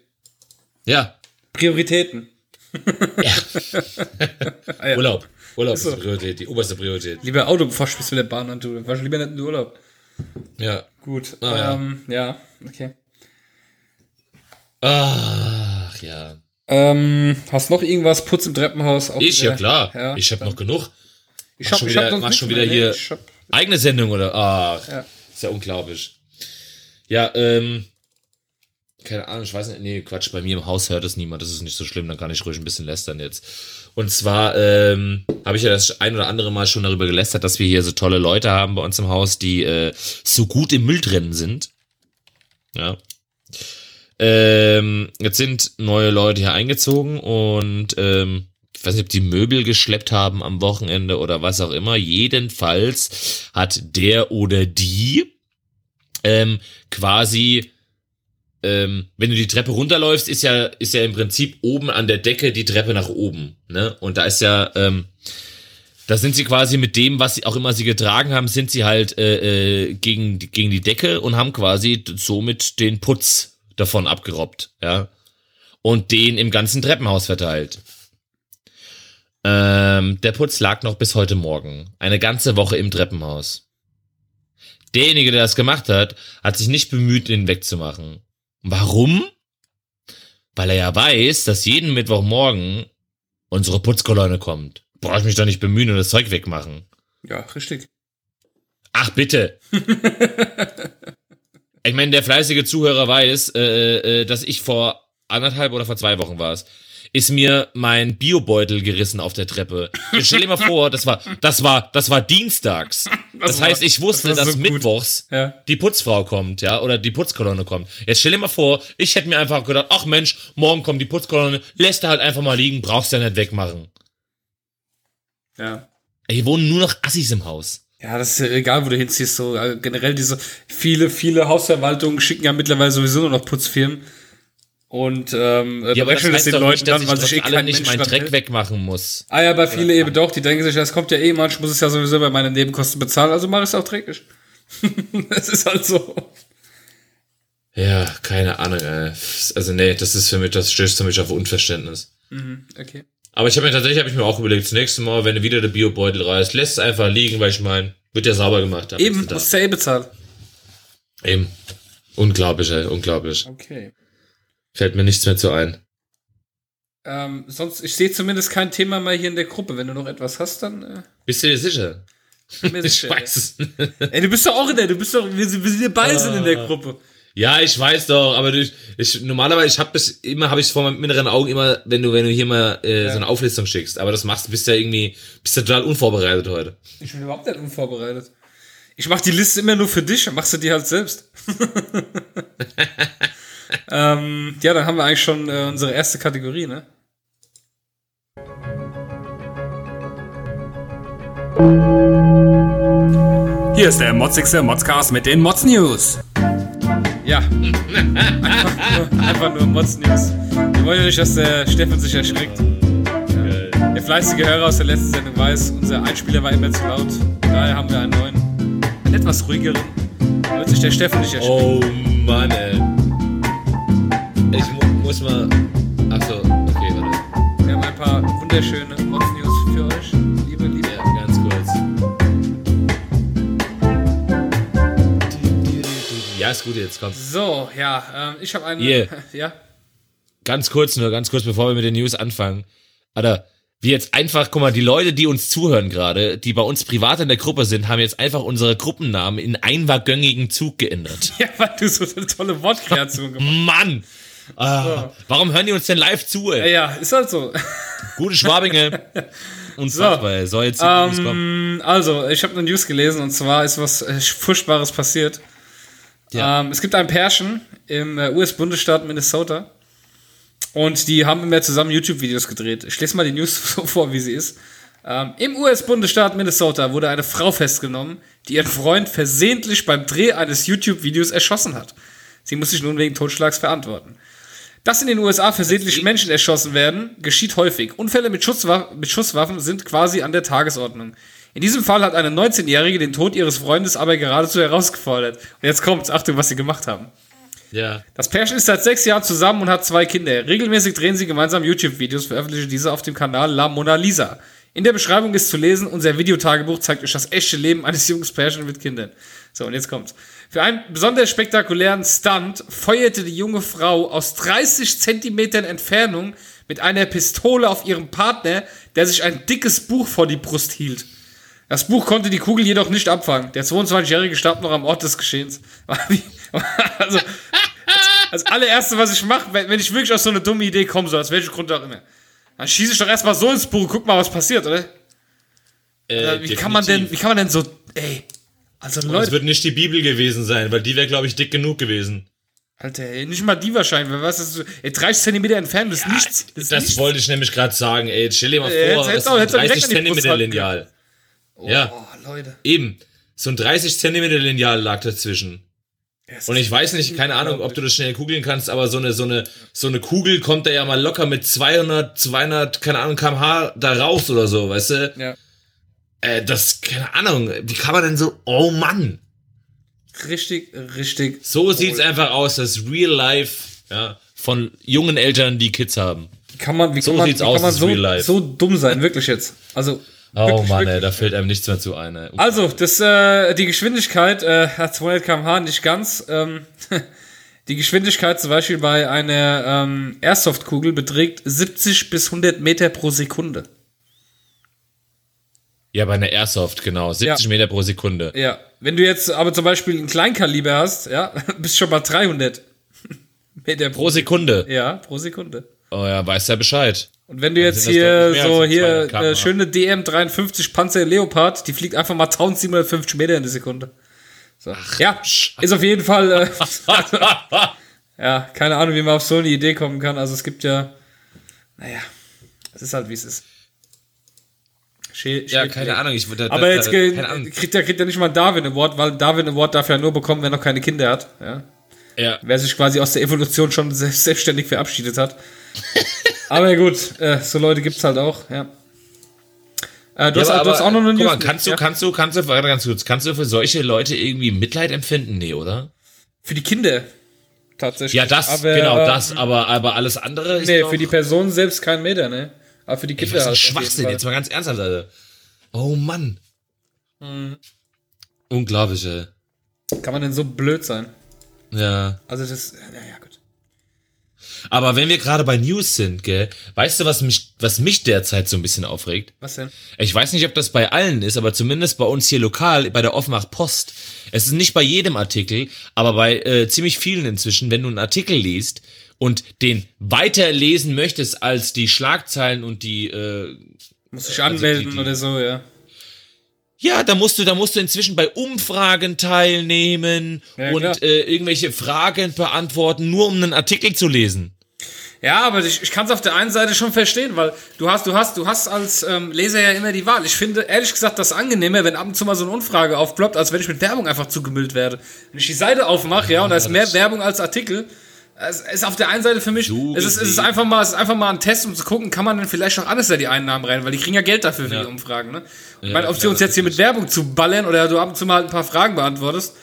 Ja. Prioritäten. Ja. *laughs* ah, ja. Urlaub. Urlaub ist, so. die Priorität, die oberste Priorität. Lieber Auto, du mit der Bahn und du warst lieber nicht in Urlaub. Ja. Gut. Ah, ähm, ja. ja, okay. Ach, ja. Ähm, hast noch irgendwas Putz im Treppenhaus? Ich, ja klar. Ja, ich habe noch genug. Ich mach schon wieder, mach schon wieder hier hab, eigene Sendung oder? Ach, ja. ist ja unglaublich. Ja, ähm, keine Ahnung, ich weiß nicht, nee, Quatsch, bei mir im Haus hört es niemand, das ist nicht so schlimm, dann kann ich ruhig ein bisschen lästern jetzt. Und zwar ähm, habe ich ja das ein oder andere Mal schon darüber gelästert, dass wir hier so tolle Leute haben bei uns im Haus, die äh, so gut im Müll drin sind. Ja. Ähm, jetzt sind neue Leute hier eingezogen und ähm, ich weiß nicht, ob die Möbel geschleppt haben am Wochenende oder was auch immer. Jedenfalls hat der oder die ähm, quasi ähm, wenn du die Treppe runterläufst, ist ja, ist ja im Prinzip oben an der Decke die Treppe nach oben. Ne? Und da ist ja, ähm, da sind sie quasi mit dem, was sie auch immer sie getragen haben, sind sie halt äh, äh, gegen, gegen die Decke und haben quasi somit den Putz davon abgerobbt, ja. Und den im ganzen Treppenhaus verteilt. Ähm, der Putz lag noch bis heute Morgen. Eine ganze Woche im Treppenhaus. Derjenige, der das gemacht hat, hat sich nicht bemüht, den wegzumachen. Warum? Weil er ja weiß, dass jeden Mittwochmorgen unsere Putzkolonne kommt. Brauche ich mich doch nicht bemühen und das Zeug wegmachen. Ja, richtig. Ach, bitte. *laughs* ich meine, der fleißige Zuhörer weiß, äh, äh, dass ich vor anderthalb oder vor zwei Wochen war es, ist mir mein Biobeutel gerissen auf der Treppe. Ich stell dir mal vor, das war, das war, das war dienstags. Das, das heißt, ich wusste, das dass so mittwochs ja. die Putzfrau kommt, ja, oder die Putzkolonne kommt. Jetzt stell dir mal vor, ich hätte mir einfach gedacht, ach Mensch, morgen kommt die Putzkolonne, lässt er halt einfach mal liegen, brauchst ja nicht wegmachen. Ja. Hier wohnen nur noch Assis im Haus. Ja, das ist ja egal, wo du hinziehst. So also generell diese viele, viele Hausverwaltungen schicken ja mittlerweile sowieso nur noch Putzfirmen und ähm, ja, berechnen es den Leuten nicht, dann, weil sich eh kein nicht meinen Dreck wegmachen muss. Ah ja, bei viele eben doch, die denken sich, das kommt ja eh mal, ich muss es ja sowieso bei meinen Nebenkosten bezahlen, also mache ich es auch dreckig. *laughs* das ist halt so. Ja, keine Ahnung, ey. Also nee, das ist für mich, das stößt für mich auf Unverständnis. Mhm, okay. Aber ich habe mir tatsächlich, habe ich mir auch überlegt, das nächste Mal, wenn du wieder der Biobeutel reißt, lässt es einfach liegen, weil ich meine, wird ja sauber gemacht. Eben, musst du ja eh bezahlen. Eben. Unglaublich, ey, unglaublich. Okay. Fällt mir nichts mehr zu ein. Ähm, sonst, ich sehe zumindest kein Thema mehr hier in der Gruppe. Wenn du noch etwas hast, dann. Äh, bist du dir sicher? Mir *laughs* ich weiß es. Ey, du bist doch auch in der, du bist doch, wir, wir sind ja beide sind in der ah. Gruppe. Ja, ich weiß doch, aber du, ich, normalerweise, ich habe bis immer, habe ich vor meinem inneren Augen immer, wenn du, wenn du hier mal äh, ja. so eine Auflistung schickst, aber das machst, bist ja irgendwie, bist ja total unvorbereitet heute. Ich bin überhaupt nicht unvorbereitet. Ich mach die Liste immer nur für dich machst du die halt selbst. *laughs* ähm, ja, dann haben wir eigentlich schon äh, unsere erste Kategorie, ne? Hier ist der motzigste Modscast mit den Mods News. Ja. einfach, *laughs* nur, einfach nur Mods News. Wir wollen ja nicht, dass der Steffen sich erschreckt. Ja. Der fleißige Hörer aus der letzten Sendung weiß, unser Einspieler war immer zu laut. Daher haben wir einen neuen. etwas ruhigeren wird sich der Steffen nicht erschrecken. Oh Mann, ey. Ich mu muss mal. Achso, okay, warte. Wir haben ein paar wunderschöne Mods News für euch. Liebe, liebe. Ja, ganz kurz. Ja, ist gut, jetzt kommt. So, ja, ähm, ich habe eine. Yeah. *laughs* Ja. Ganz kurz nur, ganz kurz, bevor wir mit den News anfangen. Alter, wie jetzt einfach, guck mal, die Leute, die uns zuhören gerade, die bei uns privat in der Gruppe sind, haben jetzt einfach unsere Gruppennamen in einwaggöngigen Zug geändert. *laughs* Ja, weil du so eine tolle Wortkreation gemacht Mann! Ah, warum hören die uns denn live zu, ey? Ja, ist halt so. Gute Schwabinge. *laughs* Unfassbar, ey. So, jetzt die. Ähm, also, ich habe eine News gelesen und zwar ist was äh, Furchtbares passiert. Ja. Ähm, es gibt ein Pärchen im äh, US-Bundesstaat Minnesota und die haben immer zusammen YouTube-Videos gedreht. Ich lese mal die News *laughs* so vor, wie sie ist. Ähm, Im US-Bundesstaat Minnesota wurde eine Frau festgenommen, die ihren Freund versehentlich beim Dreh eines YouTube-Videos erschossen hat. Sie muss sich nun wegen Totschlags verantworten. Dass in den USA versehentlich Menschen erschossen werden, geschieht häufig. Unfälle mit, Schusswa mit Schusswaffen sind quasi an der Tagesordnung. In diesem Fall hat eine 19-Jährige den Tod ihres Freundes aber geradezu herausgefordert. Und jetzt kommt's, Achtung, was sie gemacht haben. Ja. Das Pärchen ist seit sechs Jahren zusammen und hat zwei Kinder. Regelmäßig drehen sie gemeinsam YouTube-Videos, veröffentlichen diese auf dem Kanal La Mona Lisa. In der Beschreibung ist zu lesen, unser Videotagebuch zeigt euch das echte Leben eines jungen Pärchens mit Kindern. So, und jetzt kommt's. Für einen besonders spektakulären Stunt feuerte die junge Frau aus 30 Zentimetern Entfernung mit einer Pistole auf ihren Partner, der sich ein dickes Buch vor die Brust hielt. Das Buch konnte die Kugel jedoch nicht abfangen. Der 22-Jährige starb noch am Ort des Geschehens. *laughs* also, das allererste, was ich mache, wenn, ich wirklich auf so eine dumme Idee komme, so aus welchem Grund auch immer, dann schieße ich doch erstmal so ins Buch, guck mal, was passiert, oder? Äh, wie kann man denn, wie kann man denn so, ey, also Es Leute, wird nicht die Bibel gewesen sein, weil die wäre, glaube ich, dick genug gewesen. Alter, ey, nicht mal die wahrscheinlich, wer weiß, das ist so, ey, 30 Zentimeter entfernt, das ist nichts. Das, ist Das nichts. wollte ich nämlich gerade sagen, ey. Stell dir mal Äh, vor, hättest das du- ist hättest du ein direkt 30 an die Brust Zentimeter Lineal. Ja, Oh, Leute. eben. So ein 30 Zentimeter Lineal lag dazwischen. Das Und ist ich weiß nicht, keine Ahnung, ob du das schnell kugeln kannst, aber so eine, so eine, so eine Kugel kommt da ja mal locker mit 200, 200, keine Ahnung, kmh da raus oder so, weißt du? Ja. Äh, das, keine Ahnung, wie kann man denn so, oh Mann. Richtig, richtig. So sieht's einfach aus, das Real Life, ja, von jungen Eltern, die Kids haben. Kann man, wie So kann man, sieht's wie aus, kann man so, Real Life. so dumm sein, wirklich jetzt? Also, Oh wirklich, Mann, wirklich. ey, da fällt einem nichts mehr zu ein, ey. Also, das, äh, die Geschwindigkeit, äh, hat 200 km/h nicht ganz. Ähm, *laughs* die Geschwindigkeit zum Beispiel bei einer ähm, Airsoft-Kugel beträgt 70 bis 100 Meter pro Sekunde. Ja, bei einer Airsoft, genau. 70 Ja. Meter pro Sekunde. Ja. Wenn du jetzt aber zum Beispiel ein Kleinkaliber hast, ja, *laughs* bist schon bei 300 *laughs* Meter pro Sekunde. Ja, pro Sekunde. Oh ja, weiß ja Bescheid. Und wenn du jetzt sind das hier so hier 200 km/h. äh, schöne DM53 Panzer Leopard, die fliegt einfach mal 1750 Meter in der Sekunde. So. ja, ist auf jeden Fall. Äh, *laughs* ja, keine Ahnung, wie man auf so eine Idee kommen kann. Also es gibt ja, naja, es ist halt wie es ist. Schä Ja, keine Ahnung, ich würde Aber jetzt keine Ahnung. kriegt er kriegt er nicht mal einen Darwin Award, weil Darwin Award darf ja nur bekommen, wer noch keine Kinder hat. Ja. Ja. Wer sich quasi aus der Evolution schon selbst, selbstständig verabschiedet hat. *laughs* Aber gut, äh, so Leute gibt's halt auch, ja. Äh, du, Ja, hast, aber, du hast auch noch eine guck mal, kannst du, ja? kannst du, kannst du, ganz kurz, kannst du für solche Leute irgendwie Mitleid empfinden? Nee, oder? Für die Kinder. Tatsächlich. Ja, das, aber, genau, äh, das, aber, aber alles andere ist Nee, doch, für die Person selbst kein Meter, ne? Aber für die Ey, Kinder was ein halt. Schwachsinn, jetzt mal ganz ernsthaft, Alter. Oh Mann. Mhm. Unglaublich, ey. Kann man denn so blöd sein? Ja. Also das, naja, gut. Aber wenn wir gerade bei News sind, gell, weißt du, was mich, was mich derzeit so ein bisschen aufregt? Was denn? Ich weiß nicht, ob das bei allen ist, aber zumindest bei uns hier lokal, bei der Offenbach Post. Es ist nicht bei jedem Artikel, aber bei äh, ziemlich vielen inzwischen, wenn du einen Artikel liest und den weiterlesen möchtest als die Schlagzeilen und die, äh, Muss ich anmelden die- die- oder so, ja. ja, da musst du, da musst du inzwischen bei Umfragen teilnehmen Ja, und äh, irgendwelche Fragen beantworten, nur um einen Artikel zu lesen. Ja, aber ich, ich kann es auf der einen Seite schon verstehen, weil du hast, du hast, du hast als ähm, Leser ja immer die Wahl. Ich finde ehrlich gesagt das angenehmer, wenn ab und zu mal so eine Umfrage aufploppt, als wenn ich mit Werbung einfach zugemüllt werde. Wenn ich die Seite aufmache, ja, und da ist mehr Werbung als Artikel, Es ist auf der einen Seite für mich, So es, ist, es ist einfach mal, es ist einfach mal ein Test, um zu gucken, kann man denn vielleicht noch alles da die Einnahmen rein, weil die kriegen ja Geld dafür für Ja. die Umfragen, ne? Ich Ja, meine, ob sie uns jetzt hier mit. Werbung zu ballern oder du ab und zu mal halt ein paar Fragen beantwortest,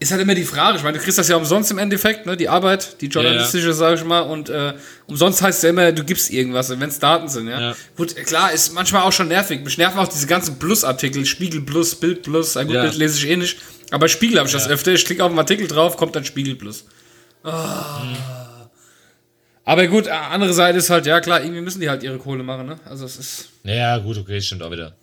ist halt immer die Frage. Ich meine, du kriegst das ja umsonst im Endeffekt, ne? Die Arbeit, die journalistische, sag ich mal, und äh, umsonst heißt es ja immer, du gibst irgendwas, wenn es Daten sind, ja? Ja. Gut, klar, ist manchmal auch schon nervig. Mich nerven auch diese ganzen Plus-Artikel, Spiegel Plus, Bild Plus, ein gut, Ja. Bild lese ich eh nicht. Aber Spiegel habe ich das Ja. öfter. Ich klicke auf einen Artikel drauf, kommt dann Spiegel Plus. Ah. Aber gut, andere Seite ist halt, ja klar, irgendwie müssen die halt ihre Kohle machen, ne? Also es ist, Ja, gut, okay, stimmt auch wieder.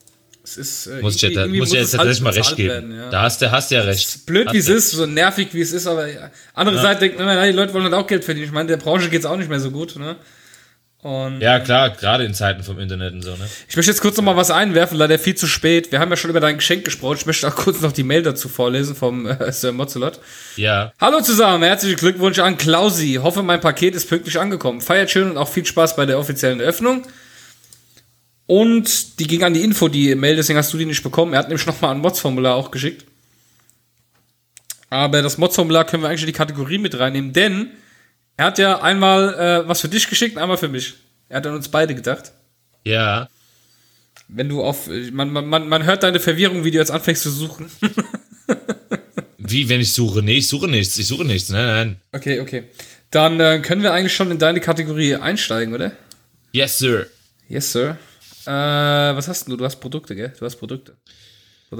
es ist, äh, Muss ich, jetzt, muss ich jetzt es halt tatsächlich mal recht geben. werden, ja. Da hast du, hast du ja recht. Blöd Hast wie es ist, so nervig wie es ist, aber ja. andere Seite denkt, man, die Leute wollen halt auch Geld verdienen. Ich meine, der Branche geht's auch nicht mehr so gut, ne? Und Ja, klar, gerade in Zeiten vom Internet und so, ne? ich möchte jetzt kurz noch mal was einwerfen, leider viel zu spät. Wir haben ja schon über dein Geschenk gesprochen. Ich möchte auch kurz noch die Mail dazu vorlesen vom äh, Sir Mozzelot. Ja. Hallo zusammen, herzlichen Glückwunsch an Klausi. Hoffe, mein Paket ist pünktlich angekommen. Feiert schön und auch viel Spaß bei der offiziellen Eröffnung. Und die ging an die Info, die Mail, deswegen hast du die nicht bekommen. Er hat nämlich nochmal ein Mods-Formular auch geschickt. Aber das Mods-Formular können wir eigentlich in die Kategorie mit reinnehmen, denn er hat ja einmal äh, was für dich geschickt einmal für mich. Er hat an uns beide gedacht. Ja. Wenn du auf, man, man, man, man hört deine Verwirrung, wie du jetzt anfängst zu suchen. *laughs* Wie, wenn ich suche? Nee, ich suche nichts. Ich suche nichts. Nein, nein. Okay, okay. Dann äh, können wir eigentlich schon in deine Kategorie einsteigen, oder? Yes, sir. Yes, Sir. Äh, was hast denn du? Du hast Produkte, gell? Du hast Produkte.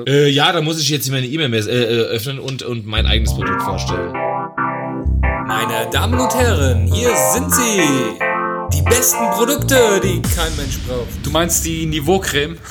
Äh, ja, da muss ich jetzt meine E-Mail äh, äh, öffnen und, und mein eigenes Produkt vorstellen. Meine Damen und Herren, hier sind sie. Die besten Produkte, die kein Mensch braucht. Du meinst die Niveaucreme? *laughs*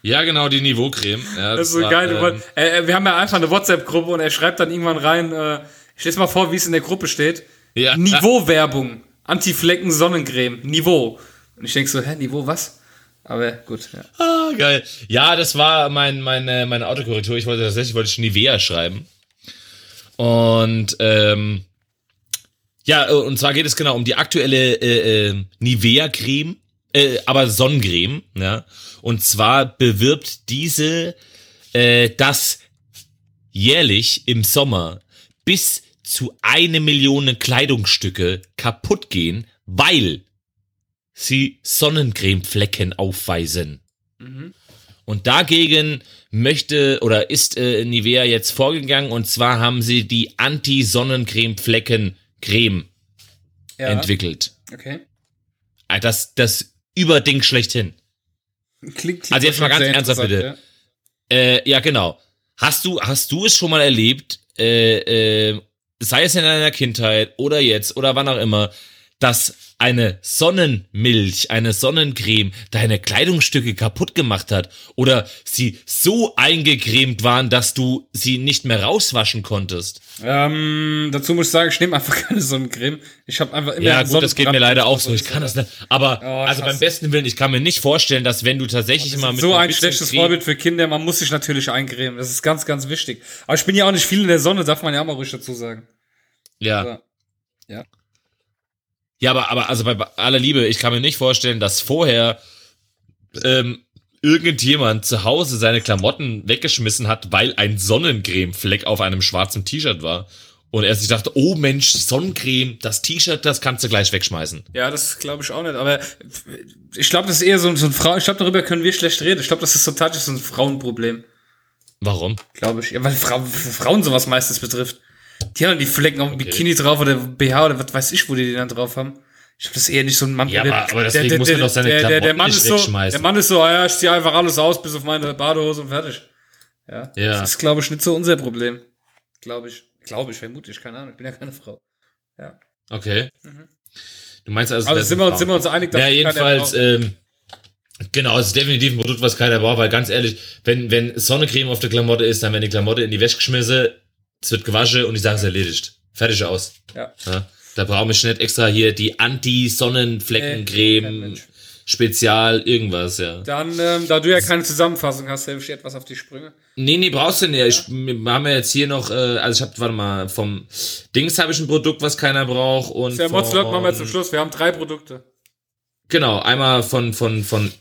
Ja, genau, die Niveaucreme. Ja, Das ist so war, geil. Ähm, äh, äh, wir haben ja einfach eine WhatsApp-Gruppe und er schreibt dann irgendwann rein, äh, ich lese mal vor, wie es in der Gruppe steht. Ja. Niveau-Werbung. Anti-Flecken Sonnencreme. Niveau. Und ich denk so, hä, Niveau was? Aber gut, ja. Ah, geil. Ja, das war mein, meine, meine Autokorrektur. Ich wollte tatsächlich wollte ich Nivea schreiben. Und ähm, ja, äh, und zwar geht es genau um die aktuelle äh, äh, Nivea-Creme, äh, aber Sonnencreme. Ja? Und zwar bewirbt diese, äh, dass jährlich im Sommer bis zu eine Million Kleidungsstücke kaputt gehen, weil sie Sonnencremeflecken aufweisen. Und dagegen möchte oder ist äh, Nivea jetzt vorgegangen und zwar haben sie die Anti-Sonnencremeflecken-Creme ja. entwickelt. Okay. Ah, Das, das Überding schlechthin. Klingt, Also jetzt mal ganz ernsthaft, bitte. Äh, ja, genau. Hast du, hast du es schon mal erlebt, äh, äh, sei es in deiner Kindheit oder jetzt oder wann auch immer, dass eine Sonnenmilch, eine Sonnencreme deine Kleidungsstücke kaputt gemacht hat oder sie so eingecremt waren, dass du sie nicht mehr rauswaschen konntest? Ähm, dazu muss ich sagen, ich nehme einfach *laughs* keine Sonnencreme. Ich habe einfach immer Ja, gut, das geht mir leider auch so. Ich kann das nicht. Aber Oh, also beim besten Willen, ich kann mir nicht vorstellen, dass wenn du tatsächlich mal mit so ein schlechtes Vorbild für Kinder. Man muss sich natürlich eincremen. Das ist ganz, ganz wichtig. Aber ich bin ja auch nicht viel in der Sonne, darf man ja auch mal ruhig dazu sagen. Ja. Ja. Ja, aber, aber also bei aller Liebe, ich kann mir nicht vorstellen, dass vorher ähm, irgendjemand zu Hause seine Klamotten weggeschmissen hat, weil ein Sonnencremefleck auf einem schwarzen T-Shirt war. Und er sich dachte, oh Mensch, Sonnencreme, das T-Shirt, das kannst du gleich wegschmeißen. Ja, das glaube ich auch nicht. Aber ich glaube, das ist eher so, ein- so ein Frau. Ich glaube, darüber können wir schlecht reden. Ich glaube, das ist so tatsächlich so ein Frauenproblem. Warum? Glaube ich. Ja, weil Frau, Frauen sowas meistens betrifft. Die haben dann die Flecken auf dem Bikini drauf oder BH oder was weiß ich, wo die die dann drauf haben. Ich glaube, das ist eher nicht so ein Mann. Ja, aber- aber deswegen muss man doch seine der, der, der Mann ist so. Der Mann ist so, ah ja, ich ziehe einfach alles aus, bis auf meine Badehose und fertig. Ja. Ja. Das ist, glaube ich, nicht so unser Problem. Glaube ich. Glaube ich, vermutlich, keine Ahnung. Ich bin ja keine Frau. Ja. Okay. Du meinst also, Also sind wir, uns, sind wir uns einig, Ja, keiner jedenfalls, ähm, genau, es ist definitiv ein Produkt, was keiner braucht, weil ganz ehrlich, wenn, wenn Sonnencreme auf der Klamotte ist, dann werden die Klamotte in die Wäsche geschmissen, es wird gewaschen und die Sache ist erledigt. Fertig aus. Ja. Ja, da brauche ich nicht extra hier die Anti-Sonnenfleckencreme, Mensch. Spezial, irgendwas, ja. Dann, ähm, da du ja keine Zusammenfassung hast, helfe ich etwas auf die Sprünge. Nee, nee, brauchst du nicht. Ich, wir haben ja jetzt hier noch, äh, also ich hab, warte mal, vom Dings habe ich ein Produkt, was keiner braucht und Der Motzlot machen wir zum Schluss. Wir haben drei Produkte. Genau, einmal von, von, von,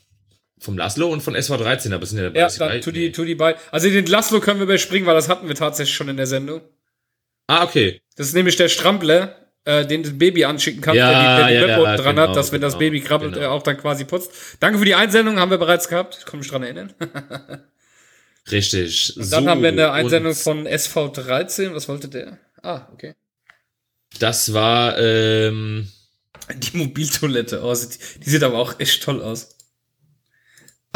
vom Laszlo und von SV13, aber es sind ja Ja, dann tu die, tu die beiden. Also den Laszlo können wir überspringen, weil das hatten wir tatsächlich schon in der Sendung. Ah, okay. Das ist nämlich der Strampler. äh, den das Baby anschicken kann, Ja, der die, der die ja, ja, dran genau, hat, dass wenn das genau, Baby krabbelt, genau. er auch dann quasi putzt. Danke für die Einsendung, haben wir bereits gehabt. Ich kann mich dran erinnern. *laughs* Richtig. Und dann haben wir eine Einsendung von SV13. Was wollte der? Ah, okay. Das war, ähm, Die Mobiltoilette. Oh, sieht, die sieht aber auch echt toll aus.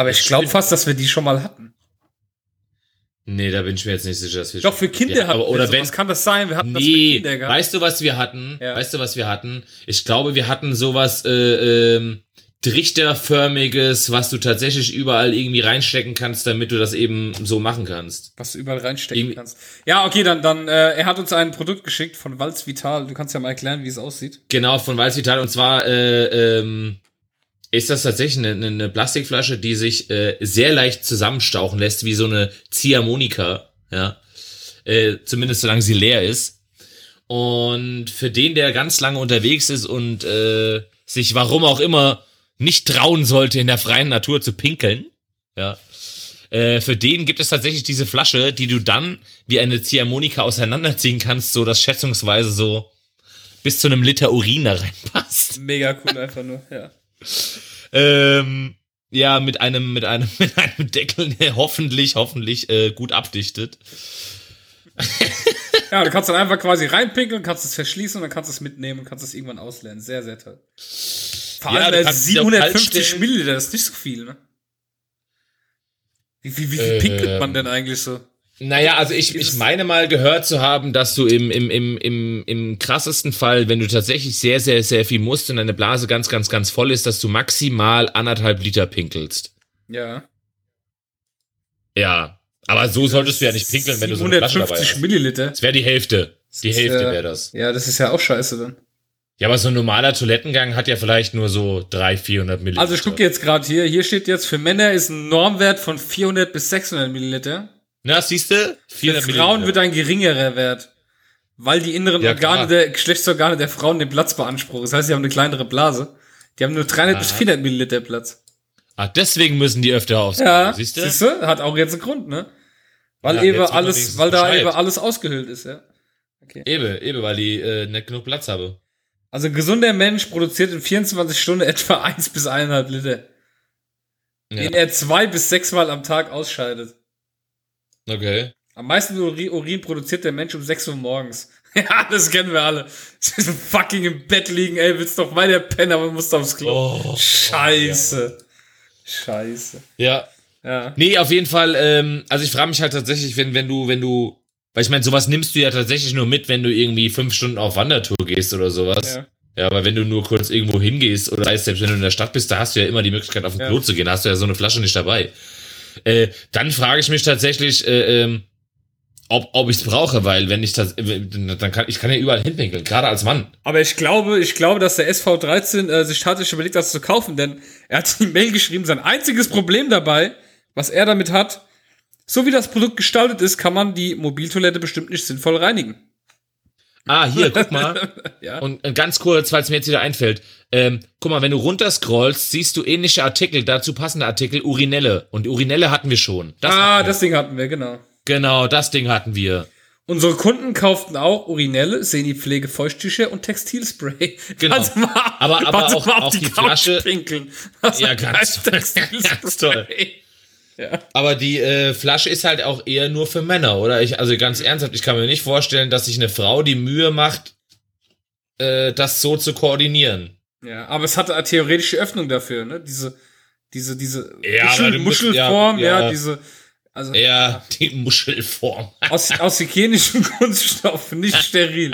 Aber ich glaube fast, dass wir die schon mal hatten. nee, da bin ich mir jetzt nicht sicher, dass wir Doch, für Kinder ja, hatten aber, oder wir wenn, Was kann das sein? Wir hatten das für Nee, Kinder gehabt. weißt du, was wir hatten? Ja. Weißt du, was wir hatten? Ich glaube, wir hatten sowas äh, ähm, trichterförmiges, was du tatsächlich überall irgendwie reinstecken kannst, damit du das eben so machen kannst. was du überall reinstecken Irgendwie- kannst. Ja, okay, dann, dann, äh, er hat uns ein Produkt geschickt von Valz Vital. Du kannst ja mal erklären, wie es aussieht. Genau, von Valsvital. Und zwar äh, ähm, ist das tatsächlich eine, eine Plastikflasche, die sich äh, sehr leicht zusammenstauchen lässt, wie so eine Ziehharmonika. Ja. Äh, zumindest solange sie leer ist. Und für den, der ganz lange unterwegs ist und äh, sich warum auch immer nicht trauen sollte, in der freien Natur zu pinkeln, ja, äh, für den gibt es tatsächlich diese Flasche, die du dann wie eine Ziehharmonika auseinanderziehen kannst, so dass schätzungsweise so bis zu einem Liter Urin da reinpasst. Mega cool einfach nur, ja. Ähm, ja, mit einem, mit einem, *laughs* mit einem Deckel, der hoffentlich, hoffentlich äh, gut abdichtet. Ja, du kannst dann einfach quasi reinpinkeln, kannst es verschließen und dann kannst du es mitnehmen und kannst es irgendwann auslernen. Sehr, sehr toll. Vor allem äh, ja auch kalt 750 stellen. Milliliter, das ist nicht so viel, ne? Wie, wie, wie viel Ähm. pinkelt man denn eigentlich so? Naja, also ich, ich meine mal gehört zu haben, dass du im, im, im, im, im krassesten Fall, wenn du tatsächlich sehr, sehr, sehr viel musst und deine Blase ganz, ganz, ganz voll ist, dass du maximal anderthalb Liter pinkelst. Ja. Ja. Aber so solltest du ja nicht pinkeln, wenn du so eine Flasche dabei 750 hast. Milliliter. Das wäre die Hälfte. Die Hälfte wäre das. Ja, das ist ja auch scheiße dann. Ja, aber so ein normaler Toilettengang hat ja vielleicht nur so 300, 400 Milliliter. Also ich gucke jetzt gerade hier, hier steht jetzt, für Männer ist ein Normwert von 400 bis 600 Milliliter. Na, siehst du? Für 400 Frauen Milliliter. wird ein geringerer Wert. Weil die inneren Ja, Organe klar. der Geschlechtsorgane der Frauen den Platz beanspruchen. Das heißt, sie haben eine kleinere Blase. Die haben nur 300 bis 400 Milliliter Platz. Ah, deswegen müssen die öfter aufs Ja, siehst du? Hat auch jetzt einen Grund, ne? Weil Ja, eben alles, weil da eben alles ausgehöhlt ist, ja. Eben, eben, weil die äh, nicht genug Platz habe. Also ein gesunder Mensch produziert in 24 Stunden etwa *laughs* 1 bis 1,5 Liter, Ja. den er zwei bis sechs Mal am Tag ausscheidet. Okay. Am meisten Uri- Urin produziert der Mensch um 6 Uhr morgens. *laughs* Ja, das kennen wir alle. *laughs* fucking im Bett liegen, ey, willst doch weiter pennen, aber musst aufs Klo. Oh, Scheiße. Scheiße. Ja. Ja. Nee, auf jeden Fall, ähm, also ich frage mich halt tatsächlich, wenn, wenn du, wenn du, weil ich meine, sowas nimmst du ja tatsächlich nur mit, wenn du irgendwie fünf Stunden auf Wandertour gehst oder sowas. Ja. Ja, aber wenn du nur kurz irgendwo hingehst oder selbst wenn du in der Stadt bist, da hast du ja immer die Möglichkeit, auf den Ja. Klo zu gehen, da hast du ja so eine Flasche nicht dabei. Äh, dann frage ich mich tatsächlich, äh, ähm, ob, ob ich es brauche, weil wenn ich das, äh, dann kann ich kann ja überall hinpinkeln, gerade als Mann. Aber ich glaube, ich glaube, dass der SV13 äh, sich tatsächlich überlegt, das zu kaufen, denn er hat die Mail geschrieben, sein einziges Problem dabei, was er damit hat, so wie das Produkt gestaltet ist, kann man die Mobiltoilette bestimmt nicht sinnvoll reinigen. Ah, hier, guck mal. *laughs* Ja. Und ganz kurz, weil es mir jetzt wieder einfällt. Ähm, guck mal, wenn du runterscrollst, siehst du ähnliche Artikel, dazu passende Artikel, Urinelle. Und Urinelle hatten wir schon. Das ah, wir. das Ding hatten wir, genau. Genau, das Ding hatten wir. Unsere Kunden kauften auch Urinelle, Senipflege, Feuchttücher und Textilspray. *laughs* Genau. Also mal, Aber- aber auch- mal auf auch die, die Flasche- pinkeln. Also Ja, *laughs* ganz toll. Ganz toll. Ja. Aber die äh, Flasche ist halt auch eher nur für Männer, oder? Ich, also ganz ernsthaft, ich kann mir nicht vorstellen, dass sich eine Frau die Mühe macht, äh, das so zu koordinieren. ja, aber es hatte eine theoretische Öffnung dafür, ne? Diese, diese, diese Ja, Muschel, musst- Muschelform, ja, ja, ja. diese, also Eher die Muschelform. aus, aus hygienischen *laughs* Kunststoffen, nicht *laughs* steril,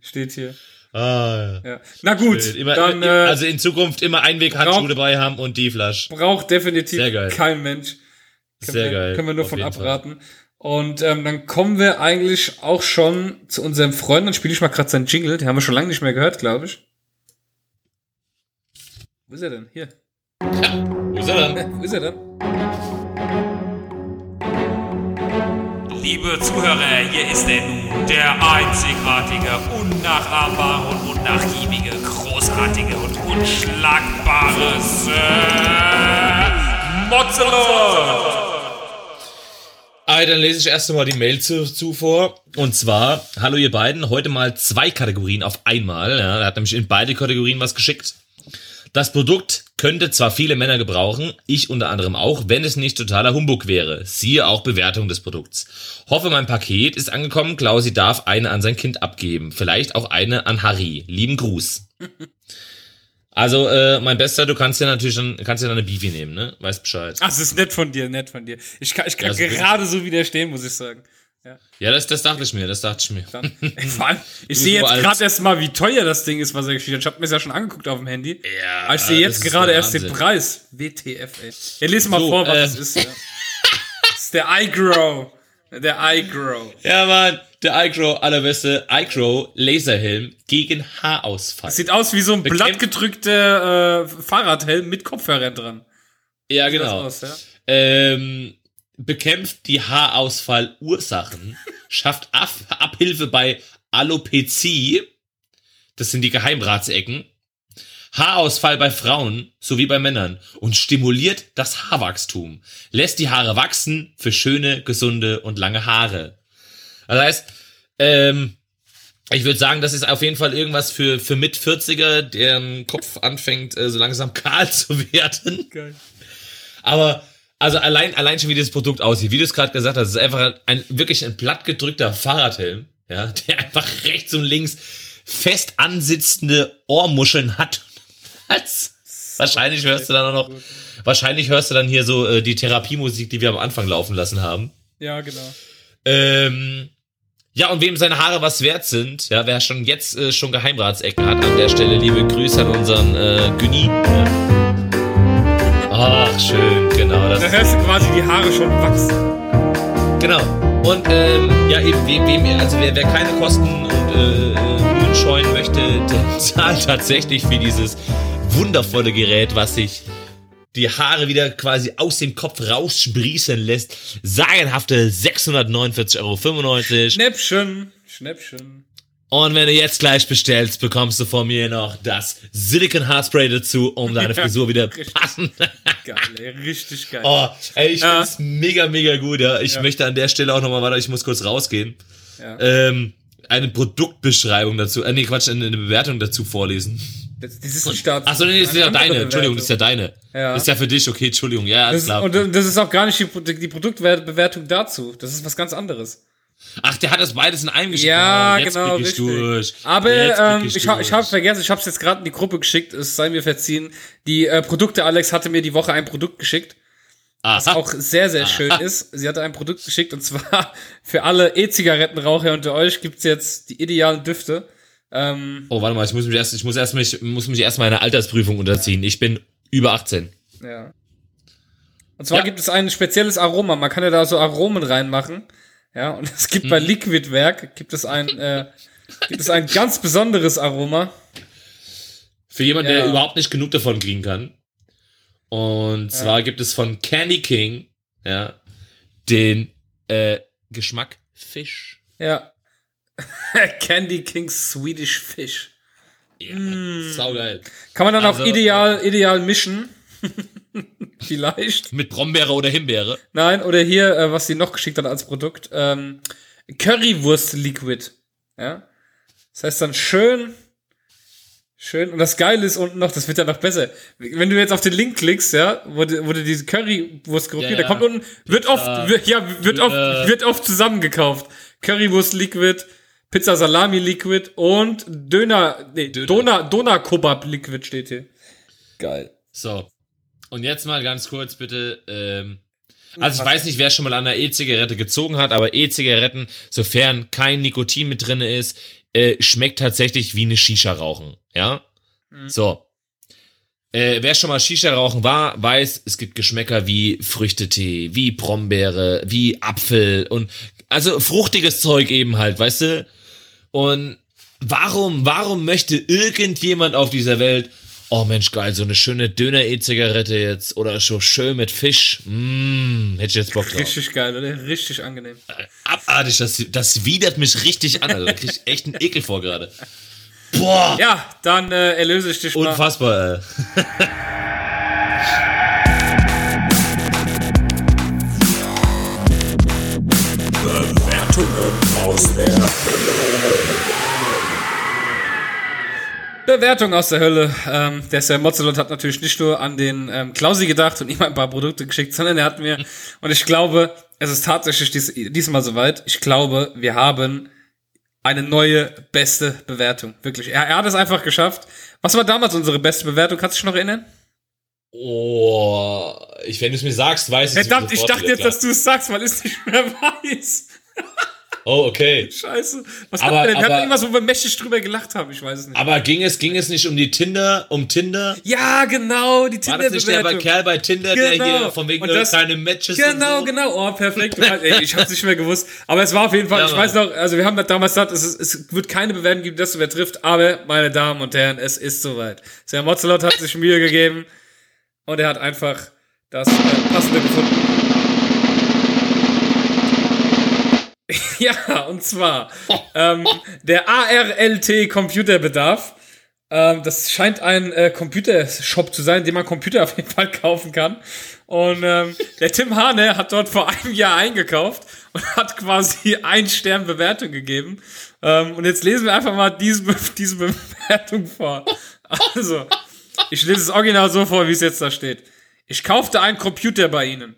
steht hier. Ah, ja. Ja. Na gut, Immer, dann äh, also in Zukunft immer Einweghandschuhe dabei haben und die Flasche. braucht definitiv kein Mensch. Können Sehr wir, geil. Können wir nur von jeden Fall. abraten. Und ähm, dann kommen wir eigentlich auch schon zu unserem Freund. Dann spiele ich mal gerade seinen Jingle. Den haben wir schon lange nicht mehr gehört, glaube ich. Wo ist er denn? Hier. Wo ist er dann? *laughs* Wo ist er denn? Liebe Zuhörer, hier ist er nun, der einzigartige, unnachahmbare und unnachgiebige, großartige und unschlagbare Sir Mozzelot. Ah, dann lese ich erst einmal die Mail zu, zu. Und zwar, hallo ihr beiden, heute mal zwei Kategorien auf einmal. Ja, er hat nämlich in beide Kategorien was geschickt. Das Produkt könnte zwar viele Männer gebrauchen, ich unter anderem auch, wenn es nicht totaler Humbug wäre. Siehe auch Bewertung des Produkts. Hoffe, mein Paket ist angekommen. Klausi darf eine an sein Kind abgeben. Vielleicht auch eine an Harry. Lieben Gruß. Also, äh, mein Bester, du kannst ja natürlich dann, kannst ja dann eine Beefy nehmen, ne? Weißt Bescheid. Ach, das ist nett von dir, nett von dir. Ich kann, ich kann Ja, so gerade so widerstehen, muss ich sagen. Ja, das, das dachte ich mir, das dachte ich mir. Dann, ey, *laughs* vor allem, ich sehe jetzt gerade erst mal, wie teuer das Ding ist, was er geschickt hat. Ich habe mir das ja schon angeguckt auf dem Handy. Ja, Aber ich sehe jetzt gerade erst den. Preis. WTF, ey. Ja, lese mal So, vor, was äh, das ist. Ja. Das ist der iGrow. Der iGrow. Ja, Mann, der iCrow, allerbeste iCrow Laserhelm gegen Haarausfall. Sieht aus wie so ein blattgedrückter äh, Fahrradhelm mit Kopfhörern dran. ja, Sieht genau. aus, ja? Ähm, bekämpft die Haarausfallursachen, *laughs* schafft Ab Abhilfe bei Alopezie, das sind die Geheimratsecken, Haarausfall bei Frauen sowie bei Männern und stimuliert das Haarwachstum, lässt die Haare wachsen für schöne, gesunde und lange Haare. Das heißt, ähm, ich würde sagen, das ist auf jeden Fall irgendwas für, für Mit-40er, deren Kopf anfängt, äh, so langsam *laughs* kahl zu werden. Geil. Aber also allein, allein schon wie dieses Produkt aussieht, wie du es gerade gesagt hast, es ist einfach ein wirklich ein plattgedrückter Fahrradhelm, ja, der einfach rechts und links fest ansitzende Ohrmuscheln hat. *laughs* Als, wahrscheinlich hörst du dann auch noch, wahrscheinlich hörst du dann hier so äh, die Therapiemusik, die wir am Anfang laufen lassen haben. Ja, genau. Ähm, ja, und wem seine Haare was wert sind, ja, wer schon jetzt äh, schon Geheimratsecken hat, an der Stelle liebe Grüße an unseren äh, Günni. Ja. Ach, schön, genau. Das Da hörst du quasi die Haare schon wachsen. Genau. Und ähm, ja, eben, wem, wem, also wer, wer keine Kosten und äh, äh, Mühen scheuen möchte, *laughs* der zahlt tatsächlich für dieses wundervolle Gerät, was sich die Haare wieder quasi aus dem Kopf raussprießen lässt. Sagenhafte 649,95 Euro. Schnäppchen. Schnäppchen. Und wenn du jetzt gleich bestellst, bekommst du von mir noch das Silicon Haarspray dazu, um *laughs* deine Ja, Frisur wieder richtig. passend. Geil, ey. Richtig geil. oh, ey, ich Ja. find's mega, mega gut, ja. Ich Ja. möchte an der Stelle auch nochmal weiter, ich muss kurz rausgehen. Ja. ähm, eine Produktbeschreibung dazu, äh, nee, Quatsch, eine Bewertung dazu vorlesen. Das, das ist ein Start. Achso, nee, das ist ja deine, Entschuldigung, das ist ja Bewertung. deine. Ja. Das ist ja für dich, okay, Entschuldigung, ja, alles Das, klar. und das ist auch gar nicht die, die Produktbewertung dazu. Das ist was ganz anderes. Ach, der hat das beides in einem geschickt. Ja, Oh, jetzt genau, ich richtig. durch. Aber ähm, ich, durch. ich habe vergessen, ich habe es jetzt gerade in die Gruppe geschickt, es sei mir verziehen. Die äh, Produkte, Alex hatte mir die Woche ein Produkt geschickt, was Aha. auch sehr, sehr schön ist. Sie hatte ein Produkt geschickt und zwar *laughs* für alle E-Zigarettenraucher unter euch gibt's jetzt die idealen Düfte. Ähm, Oh, warte mal, ich muss mich erst, ich muss erst mich, muss mich erst mal einer Altersprüfung unterziehen. Ich bin über 18. ja. Und zwar Ja. gibt es ein spezielles Aroma. Man kann ja da so Aromen reinmachen. Ja, und es gibt bei Mhm. Liquidwerk gibt es ein äh, gibt es ein ganz besonderes Aroma. Für jemanden, Ja. der überhaupt nicht genug davon kriegen kann. Und zwar gibt es von Candy King, ja, den äh, Geschmack Fisch. Ja. *laughs* Candy King's Swedish Fish. Ja, saugeil. Kann man dann Also, auch ideal, ideal mischen. *laughs* Vielleicht. Mit Brombeere oder Himbeere. Nein, oder hier, äh, was sie noch geschickt hat als Produkt. Ähm, Currywurst Liquid. Ja. Das heißt dann schön, schön. Und das Geile ist unten noch, das wird ja noch besser. Wenn du jetzt auf den Link klickst, ja, wo du diese Currywurst gruppiert, Ja, da ja. kommt unten, wird oft, wird, ja, wird oft, Äh. wird oft zusammengekauft. Currywurst Liquid, Pizza Salami Liquid und Döner, nee, Döner. Dona, Dona Kebab Liquid steht hier. Geil. So. Und jetzt mal ganz kurz bitte, ähm, also ich weiß nicht, wer schon mal an einer E-Zigarette gezogen hat, aber E-Zigaretten, sofern kein Nikotin mit drinne ist, äh, schmeckt tatsächlich wie eine Shisha rauchen, ja? So. Äh, wer schon mal Shisha rauchen war, weiß, es gibt Geschmäcker wie Früchtetee, wie Brombeere, wie Apfel und also fruchtiges Zeug eben halt, weißt du? Und warum, warum möchte irgendjemand auf dieser Welt, oh Mensch, geil, so eine schöne Döner-E-Zigarette jetzt oder so schön mit Fisch, mm, hätte ich jetzt Bock drauf. Richtig geil, oder? Richtig angenehm. Abartig, das, das widert mich richtig an, also da krieg ich echt einen Ekel vor gerade. Boah, Ja, dann äh, erlöse ich dich mal. unfassbar, ey. Bewertungen aus der Bewertung aus der Hölle. Ähm, der Sir Mozzelot hat natürlich nicht nur an den ähm, Klausi gedacht und ihm ein paar Produkte geschickt, sondern er hat mir, und ich glaube, es ist tatsächlich dies, diesmal soweit, ich glaube, wir haben eine neue beste Bewertung. Wirklich. Er, er hat es einfach geschafft. Was war damals unsere beste Bewertung? Kannst du dich noch erinnern? Oh, ich, wenn du es mir sagst, weiß ich es Verdammt, ich dachte jetzt, dass du es sagst, weil ich es nicht mehr *laughs* weiß. Oh, okay. Scheiße. Was Aber- hat er denn? Aber- irgendwas, wo wir mächtig drüber gelacht haben. Ich weiß es nicht. Aber ging es, ging es nicht um die Tinder, um Tinder? ja, genau, die War das nicht der bei. Kerl bei Tinder, der Genau. hier von wegen das- keine Matches Genau, so? genau. Oh, perfekt. Ey, ich hab's nicht mehr gewusst. Aber es war auf jeden Fall, Ja, ich Mann. weiß noch, also wir haben damals gesagt, es, ist, es wird keine Bewertung geben, dass du wer trifft. Aber, meine Damen und Herren, es ist soweit. Sir Mozzelot hat sich Mühe gegeben und er hat einfach das äh, Passende gefunden. *laughs* ja, und zwar ähm, der ARLT Computerbedarf. Ähm, das scheint ein äh, Computershop zu sein, den man Computer *laughs* auf jeden Fall kaufen kann. Und ähm, der Tim Hane hat dort vor einem Jahr eingekauft und hat quasi ein Stern Bewertung gegeben. Ähm, und jetzt lesen wir einfach mal diese, Be- *laughs* diese Bewertung vor. Also, ich lese es original so vor, wie es jetzt da steht. Ich kaufte einen Computer bei Ihnen.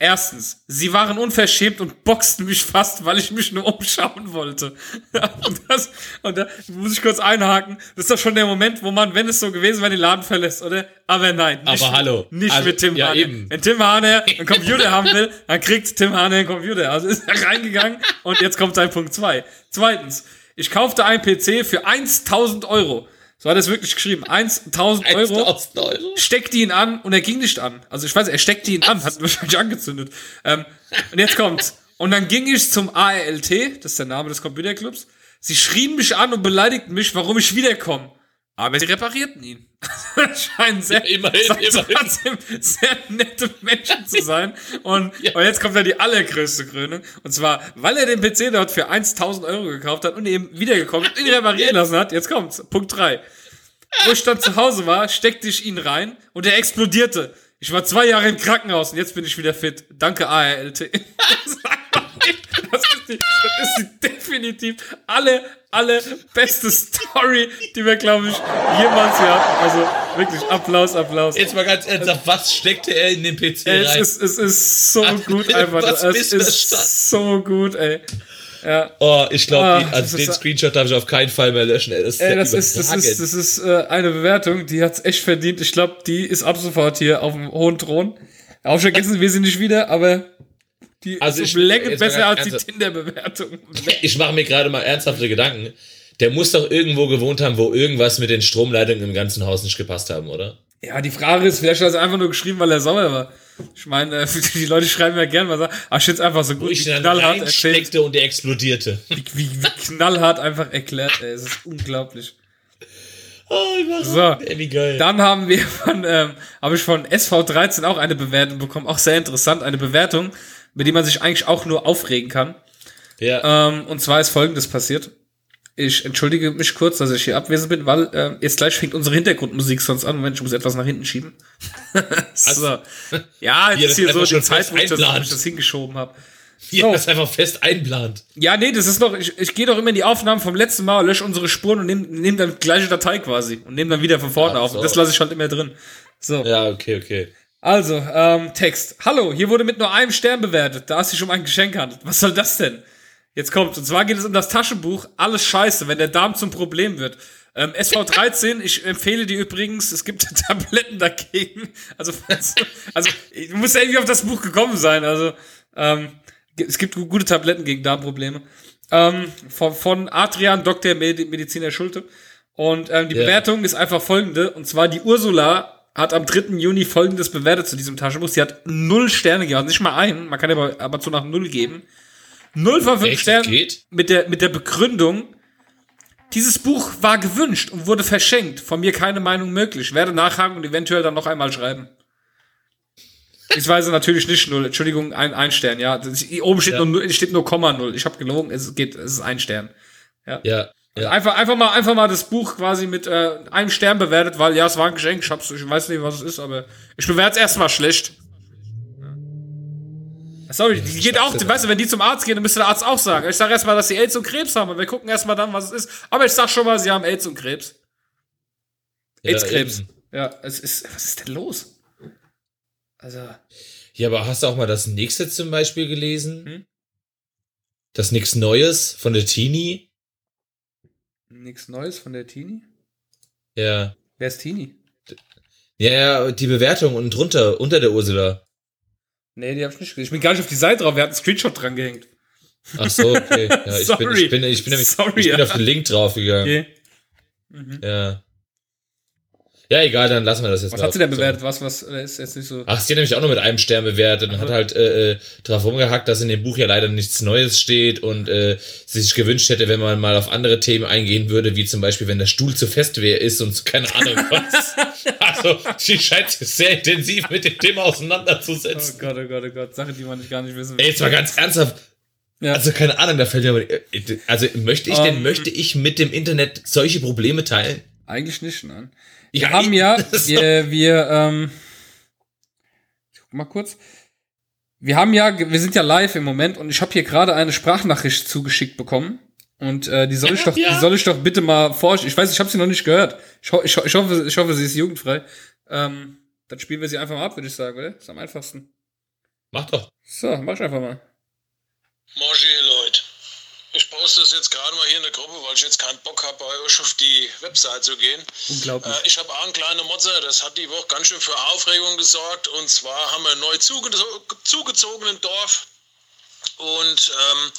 Erstens, sie waren unverschämt und boxten mich fast, weil ich mich nur umschauen wollte. *laughs* und, das, und da muss ich kurz einhaken. Das ist doch schon der Moment, wo man, wenn es so gewesen wäre, den Laden verlässt, oder? Aber nein. Nicht, Aber hallo. Nicht Also, mit Tim ja, Hane. eben. Wenn Tim Hane *laughs* einen Computer haben will, dann kriegt Tim Hane einen Computer. Also ist er reingegangen und jetzt kommt sein Punkt zwei. Zweitens, ich kaufte einen PC für 1000 Euro. So hat er es wirklich geschrieben. 1000 Euro 1000 Euro? steckte ihn an und er ging nicht an. Also ich weiß, er steckte ihn an, hat ihn *laughs* wahrscheinlich angezündet. Ähm, und jetzt kommt's. Und dann ging ich zum ARLT, das ist der Name des Computerclubs. Sie schrien mich an und beleidigten mich, warum ich wiederkomme. Aber sie reparierten ihn. *laughs* Scheinen sehr, Ja, immerhin, sehr, immerhin. sehr nette Menschen zu sein. Und, und jetzt kommt dann die allergrößte Krönung. Und zwar, weil er den PC dort für 1000 Euro gekauft hat und eben wiedergekommen und ihn reparieren lassen hat. Jetzt kommt's. Punkt drei wo ich dann zu Hause war, steckte ich ihn rein und er explodierte. Ich war zwei Jahre im Krankenhaus und jetzt bin ich wieder fit. Danke, *laughs* ARLT. Das ist einfach nicht- das ist die, das ist die definitiv alle, alle beste Story, die wir, glaube ich, jemals hier hatten. Also wirklich Applaus, Applaus. Jetzt mal ganz ernsthaft, was steckte er in den PC Es rein? ist, es ist so gut einfach. Was es ist so gut, ey. oh, ich glaube, Ah, also den Screenshot darf ich auf keinen Fall mehr löschen. Ey, das ist, Ey, ja das ist, das ist, das ist äh, eine Bewertung, die hat's echt verdient. Ich glaube, die ist ab sofort hier auf dem hohen Thron. Auch vergessen wir sie nicht wieder, aber die Also ist mal besser als die. Tinder-Bewertung. *laughs* Ich mache mir gerade mal ernsthafte Gedanken. Der muss doch irgendwo gewohnt haben, wo irgendwas mit den Stromleitungen im ganzen Haus nicht gepasst haben, oder? Ja, die Frage ist, vielleicht hat er es einfach nur geschrieben, weil er sauer war. Ich meine, äh, *laughs* die Leute schreiben ja gern was. Ah, ich einfach so Wo gut, ich wie knallhart erzählt, und der explodierte. wie, wie, wie knallhart einfach erklärt, ey. Es ist unglaublich. Oh. So. Ey, wie geil. Dann haben wir von, ähm, habe ich von SV13 auch eine Bewertung bekommen, auch sehr interessant, eine Bewertung, mit der man sich eigentlich auch nur aufregen kann. ja. Ähm, und zwar ist folgendes passiert. Ich entschuldige mich kurz, dass ich hier abwesend bin, weil ähm, jetzt gleich fängt unsere Hintergrundmusik sonst an. Moment, ich muss etwas nach hinten schieben. *laughs* so. *laughs* Ja, jetzt Hier, ist das hier so die Zeit, wo ich das, das hingeschoben habe. Hier so. ist einfach fest einplant. Ja, nee, das ist doch, ich, ich gehe doch immer in die Aufnahmen vom letzten Mal, lösche unsere Spuren und nehme nehm dann gleiche Datei quasi und nehme dann wieder von vorne Ach auf. so. Und das lasse ich halt immer drin. So. Ja, okay, okay. Also, ähm, Text. Hallo, hier wurde mit nur einem Stern bewertet, da es sich um ein Geschenk handelt. Was soll das denn? Jetzt kommt. Und zwar geht es um das Taschenbuch Alles Scheiße, wenn der Darm zum Problem wird. Ähm, SV13, ich empfehle dir übrigens, es gibt *laughs* Tabletten dagegen. Also, also du musst ja irgendwie auf das Buch gekommen sein. Also, ähm, es gibt gu- gute Tabletten gegen Darmprobleme. Ähm, von, von Adrian Dr. Med Mediziner Schulte. Und ähm, die Ja. Bewertung ist einfach folgende. Und zwar die Ursula hat am 3. Juni folgendes bewertet zu diesem Taschenbuch. Sie hat null Sterne gegeben, also nicht mal einen. Man kann aber, aber zu nach null geben. Null von fünf Echt? Sternen Geht? mit der, mit der Begründung, dieses Buch war gewünscht und wurde verschenkt. Von mir keine Meinung möglich. Werde nachhaken und eventuell dann noch einmal schreiben. Ich weiß natürlich nicht null. Entschuldigung, ein, ein Stern, ja. Das, oben steht, Ja. nur, steht nur Komma null. Ich habe gelogen, es geht, es ist ein Stern. Ja. ja. Einfach, einfach mal, einfach mal das Buch quasi mit äh, einem Stern bewertet, weil ja, es war ein Geschenk. Ich, hab's, ich weiß nicht, was es ist, aber ich bewerte es erstmal schlecht. Sorry, die geht auch, weißt du, wenn die zum Arzt gehen, dann müsste der Arzt auch sagen. Ich sage erstmal, dass sie AIDS und Krebs haben und wir gucken erstmal dann, was es ist. Aber ich sag schon mal, sie haben AIDS und Krebs. Ja, AIDS-Krebs. eben. Ja, es ist, was ist denn los? Also, Ja, aber hast du auch mal das nächste zum Beispiel gelesen? Hm? Das nix Neues von der Teenie? Nichts Neues von der Tini? Ja. Wer ist Tini? Ja, ja, die Bewertung und drunter, unter der Ursula. Nee, die hab ich nicht gesehen. Ich bin gar nicht auf die Seite drauf, wir hatten einen Screenshot dran gehängt. Ach so, okay. *laughs* Ja, ich, bin, Sorry. ich, bin, ich bin nämlich Sorry, ich bin ja. auf den Link draufgegangen. Okay. Ja. Ja, egal, dann lassen wir das jetzt Was mal hat sie denn bewertet? Was, was, äh, ist jetzt nicht so. Ach, sie hat nämlich auch nur mit einem Stern bewertet und hat halt äh, äh, drauf rumgehackt, dass in dem Buch ja leider nichts Neues steht und äh, sie sich gewünscht hätte, wenn man mal auf andere Themen eingehen würde, wie zum Beispiel, wenn der Stuhl zu fest wer ist und keine Ahnung was. *laughs* also, sie scheint sich sehr intensiv mit dem Thema Oh auseinanderzusetzen. Gott, oh Gott, oh Gott. Sachen, die man nicht gar nicht wissen will. Ey, jetzt mal ganz ernsthaft. Ja. Also, keine Ahnung, da fällt mir aber, äh, also, möchte ich denn, Ähm. möchte ich mit dem Internet solche Probleme teilen? Eigentlich nicht, nein. Ja, Wir haben ja, *laughs* wir, wir, ähm, ich guck mal kurz. Wir haben ja, wir sind ja live im Moment und ich habe hier gerade eine Sprachnachricht zugeschickt bekommen. Und äh, die soll ich doch, Ja. die soll ich doch bitte mal vorstellen. Ich weiß, ich habe sie noch nicht gehört. Ich, ho ich, ho ich, hoffe, ich hoffe, sie ist jugendfrei. Ähm, dann spielen wir sie einfach mal ab, würde ich sagen, oder? Ist am einfachsten. Mach doch. So, mach ich einfach mal. Moin, ihr Leute. Ich poste das jetzt gerade mal hier in der Gruppe, weil ich jetzt keinen Bock habe, bei euch auf die Website zu gehen. Unglaublich. Äh, ich habe auch einen kleinen Motzer, das hat die Woche ganz schön für Aufregung gesorgt. Und zwar haben wir ein neu zuge zugezogenen Dorf. Und ähm,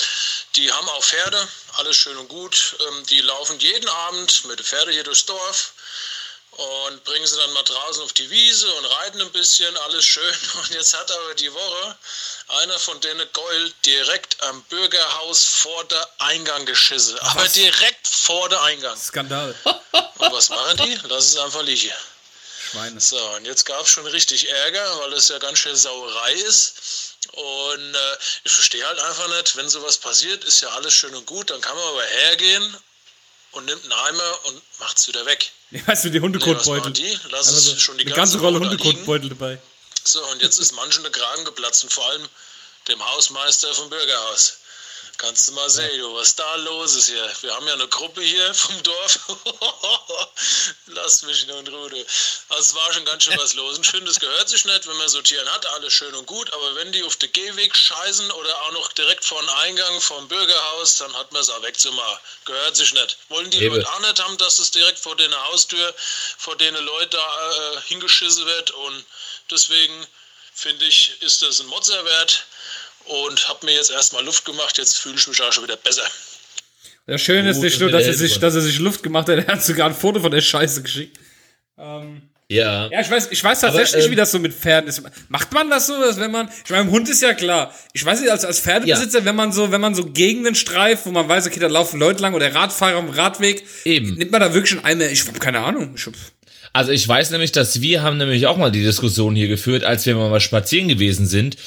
die haben auch Pferde, alles schön und gut. Ähm, die laufen jeden Abend mit den Pferden hier durchs Dorf und bringen sie dann mal draußen auf die Wiese und reiten ein bisschen, alles schön. *laughs* Und jetzt hat aber die Woche einer von denen Geul direkt am Bürgerhaus vor der Eingang geschissen. Aber direkt vor der Eingang. Skandal. *laughs* Und was machen die? Lass es einfach liegen. Schweine. So, und jetzt gab es schon richtig Ärger, weil es ja ganz schön Sauerei ist. Und äh, ich verstehe halt einfach nicht, wenn sowas passiert, ist ja alles schön und gut, dann kann man aber hergehen und nimmt einen Eimer und macht es wieder weg. Weißt du, die Nee, Hundekotbeutel. machen die? Lass Also, schon die eine ganze Rolle. Hundekotbeutel dabei. So, und jetzt ist manchen der Kragen geplatzt und vor allem dem Hausmeister vom Bürgerhaus. Kannst du mal sehen, du, was da los ist hier. Wir haben ja eine Gruppe hier vom Dorf. *laughs* Lass mich nur in Ruhe. Also es war schon ganz schön was los. Ich finde, es gehört sich nicht, wenn man so Tieren hat, alles schön und gut. Aber wenn die auf den Gehweg scheißen oder auch noch direkt vor den Eingang vom Bürgerhaus, dann hat man es auch wegzumachen. Gehört sich nicht. Wollen die Eben. Leute auch nicht haben, dass es direkt vor der Haustür, vor denen Leute da äh, hingeschissen wird. Und deswegen finde ich, ist das ein Motzer wert und habe mir jetzt erstmal Luft gemacht. Jetzt fühle ich mich auch schon wieder besser. Das Schöne ist nicht nur, dass er, sich, dass er sich Luft gemacht hat, er hat sogar ein Foto von der Scheiße geschickt. Ja. Ja, ich weiß, ich weiß tatsächlich nicht, ähm, wie das so mit Pferden ist. Macht man das so, dass wenn man, ich meine, im Hund ist ja klar. Ich weiß nicht, als, als Pferdebesitzer, wenn man so, wenn man so Gegenden streift, wo man weiß, okay, da laufen Leute lang oder Radfahrer am Radweg, Eben. nimmt man da wirklich einen Eimer? Ich habe keine Ahnung. Ich hab, Also ich weiß nämlich, dass wir haben nämlich auch mal die Diskussion hier geführt, als wir mal spazieren gewesen sind.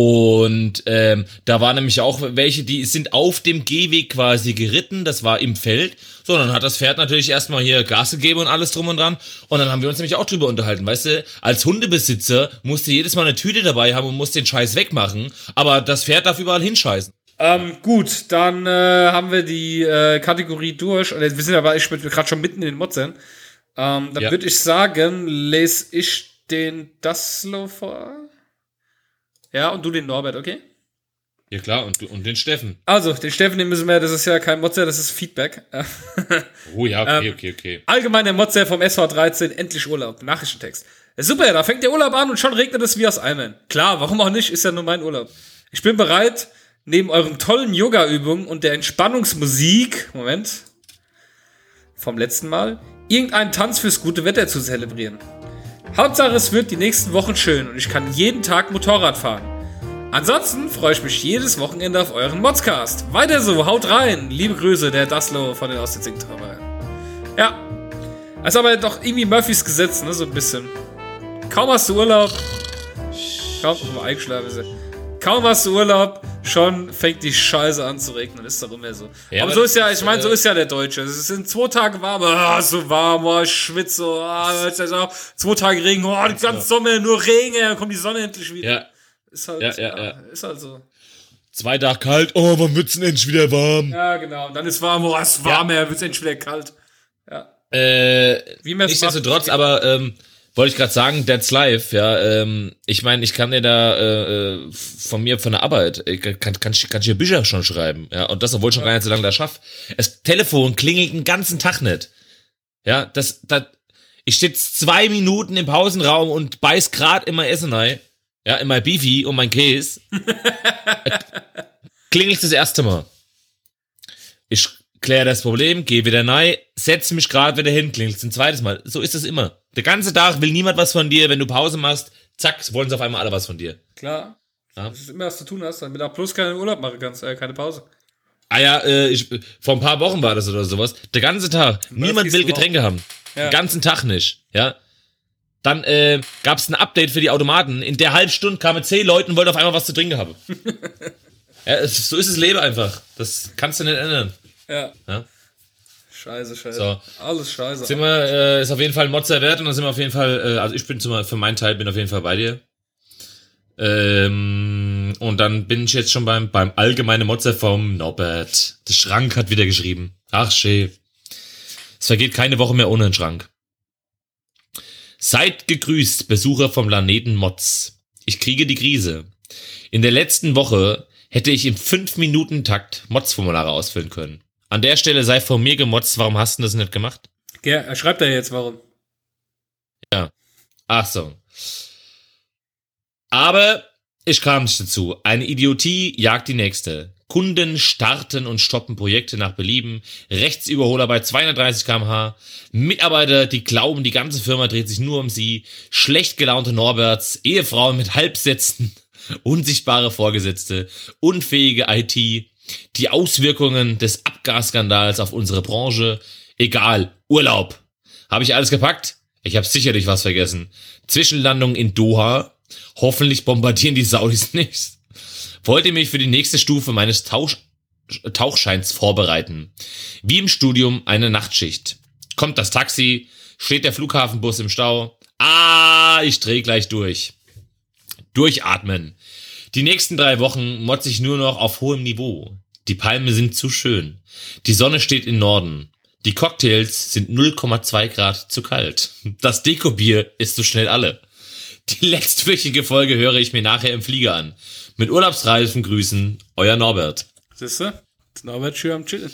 Und ähm, da waren nämlich auch welche, die sind auf dem Gehweg quasi geritten, das war im Feld. So, dann hat das Pferd natürlich erstmal hier Gas gegeben und alles drum und dran. Und dann haben wir uns nämlich auch drüber unterhalten. Weißt du, als Hundebesitzer musst du jedes Mal eine Tüte dabei haben und musst den Scheiß wegmachen. Aber das Pferd darf überall hinscheißen. ähm, gut, dann äh, haben wir die äh, Kategorie durch. Und jetzt, wir sind aber, ich bin gerade schon mitten in den Motzern. Ähm, dann Ja. würde ich sagen, lese ich den Daslo vor. Ja, und du den Norbert, okay? Ja klar, und, und den Steffen. Also, den Steffen, den müssen wir, das ist ja kein Motzer, das ist Feedback. *laughs* Oh ja, okay, Ähm, okay, okay. Allgemein der Motzer vom SV13, endlich Urlaub. Nachrichtentext. Super, da fängt der Urlaub an und schon regnet es wie aus Eimern. Klar, warum auch nicht, ist ja nur mein Urlaub. Ich bin bereit, neben euren tollen Yoga-Übungen und der Entspannungsmusik, Moment, vom letzten Mal, irgendeinen Tanz fürs gute Wetter zu zelebrieren. Hauptsache, es wird die nächsten Wochen schön und ich kann jeden Tag Motorrad fahren. Ansonsten freue ich mich jedes Wochenende auf euren Modscast. Weiter so, haut rein. Liebe Grüße, der Daslo von den Ostseezingtrauer. Ja. Ist aber doch irgendwie Murphys Gesetz, ne, so ein bisschen. Kaum hast du Urlaub. Kaum, mal eingeschlafen ist. Kaum hast du Urlaub, schon fängt die Scheiße an zu regnen. Ist doch immer so. Ja, aber so ist ja, ich meine, so äh, ist ja der Deutsche. Es sind zwei Tage warm, ah, so warm, oh, ich schwitze, oh, ist auch zwei Tage Regen, oh, die ganze Sommer nur Regen, dann kommt die Sonne endlich wieder. Ja. Ist halt, Ja, ja, ja. ist halt so. Zwei Tage kalt, oh, wann wird's denn endlich wieder warm? Ja, genau. Und dann ist warm, oh, es ist warm, ja. wird's endlich wieder kalt. Ja. Äh, Wie nichtsdestotrotz, aber ähm, wollte ich gerade sagen, that's life, ja. Ähm, ich meine, ich kann dir da äh, äh, von mir von der Arbeit, ich kann, kann, kann, ich- kann ich hier Bücher schon schreiben, ja. Und das, obwohl ich schon gar nicht so lange da schaff. Das Telefon klingelt den ganzen Tag nicht. Ja, das, das, ich stehe zwei Minuten im Pausenraum und beiß grad in mein Essen rein. Ja, in mein Beefy und mein Käse. *laughs* klingelt das erste Mal. Ich kläre das Problem, gehe wieder rein, setz mich gerade wieder hin, klingelt ein zweites Mal. So ist es immer. Der ganze Tag will niemand was von dir. Wenn du Pause machst, zack, wollen sie auf einmal alle was von dir. Klar. Ja. Das ist immer, was du tun hast, damit du auch bloß keinen Urlaub machen kannst, äh, keine Pause. Ah ja, äh, ich, vor ein paar Wochen war das oder sowas. Der ganze Tag. Niemand gehst will. Getränke haben. Ja. Den ganzen Tag nicht. Ja. Dann äh, gab es ein Update für die Automaten. In der halben Stunde kamen zehn Leute und wollten auf einmal was zu trinken haben. *laughs* ja, so ist das Leben einfach. Das kannst du nicht ändern. Ja. Ja. Scheiße, scheiße. So. Alles scheiße. Sind wir, äh, ist auf jeden Fall ein Motzer wert und dann sind wir auf jeden Fall, äh, also ich bin zum, für meinen Teil bin auf jeden Fall bei dir. Ähm, und dann bin ich jetzt schon beim, beim allgemeinen Motzer vom Norbert. Der Schrank hat wieder geschrieben. Ach, schön. Es vergeht keine Woche mehr ohne den Schrank. Seid gegrüßt, Besucher vom Planeten Motz. Ich kriege die Krise. In der letzten Woche hätte ich im 5-Minuten-Takt Mods-Formulare ausfüllen können. An der Stelle sei von mir gemotzt, warum hast du das nicht gemacht? Ger er schreibt er jetzt, warum? Ach so. Aber ich kam nicht dazu. Eine Idiotie jagt die nächste. Kunden starten und stoppen Projekte nach Belieben. Rechtsüberholer bei 230 km/h. Mitarbeiter, die glauben, die ganze Firma dreht sich nur um sie. Schlecht gelaunte Norberts. Ehefrauen mit Halbsätzen. *laughs* Unsichtbare Vorgesetzte. Unfähige IT. Die Auswirkungen des Abgasskandals auf unsere Branche. Egal. Urlaub. Habe ich alles gepackt? Ich habe sicherlich was vergessen. Zwischenlandung in Doha. Hoffentlich bombardieren die Saudis *laughs* nicht. Wollte mich für die nächste Stufe meines Tausch Tauchscheins vorbereiten. Wie im Studium eine Nachtschicht. Kommt das Taxi, steht der Flughafenbus im Stau. Ah, ich dreh gleich durch. Durchatmen. Die nächsten drei Wochen motze ich nur noch auf hohem Niveau. Die Palmen sind zu schön. Die Sonne steht im Norden. Die Cocktails sind 0,2 Grad zu kalt. Das Dekobier ist so schnell alle. Die letztwöchige Folge höre ich mir nachher im Flieger an. Mit Urlaubsreifen grüßen, euer Norbert. Siehst du? Norbert schön am Chillen.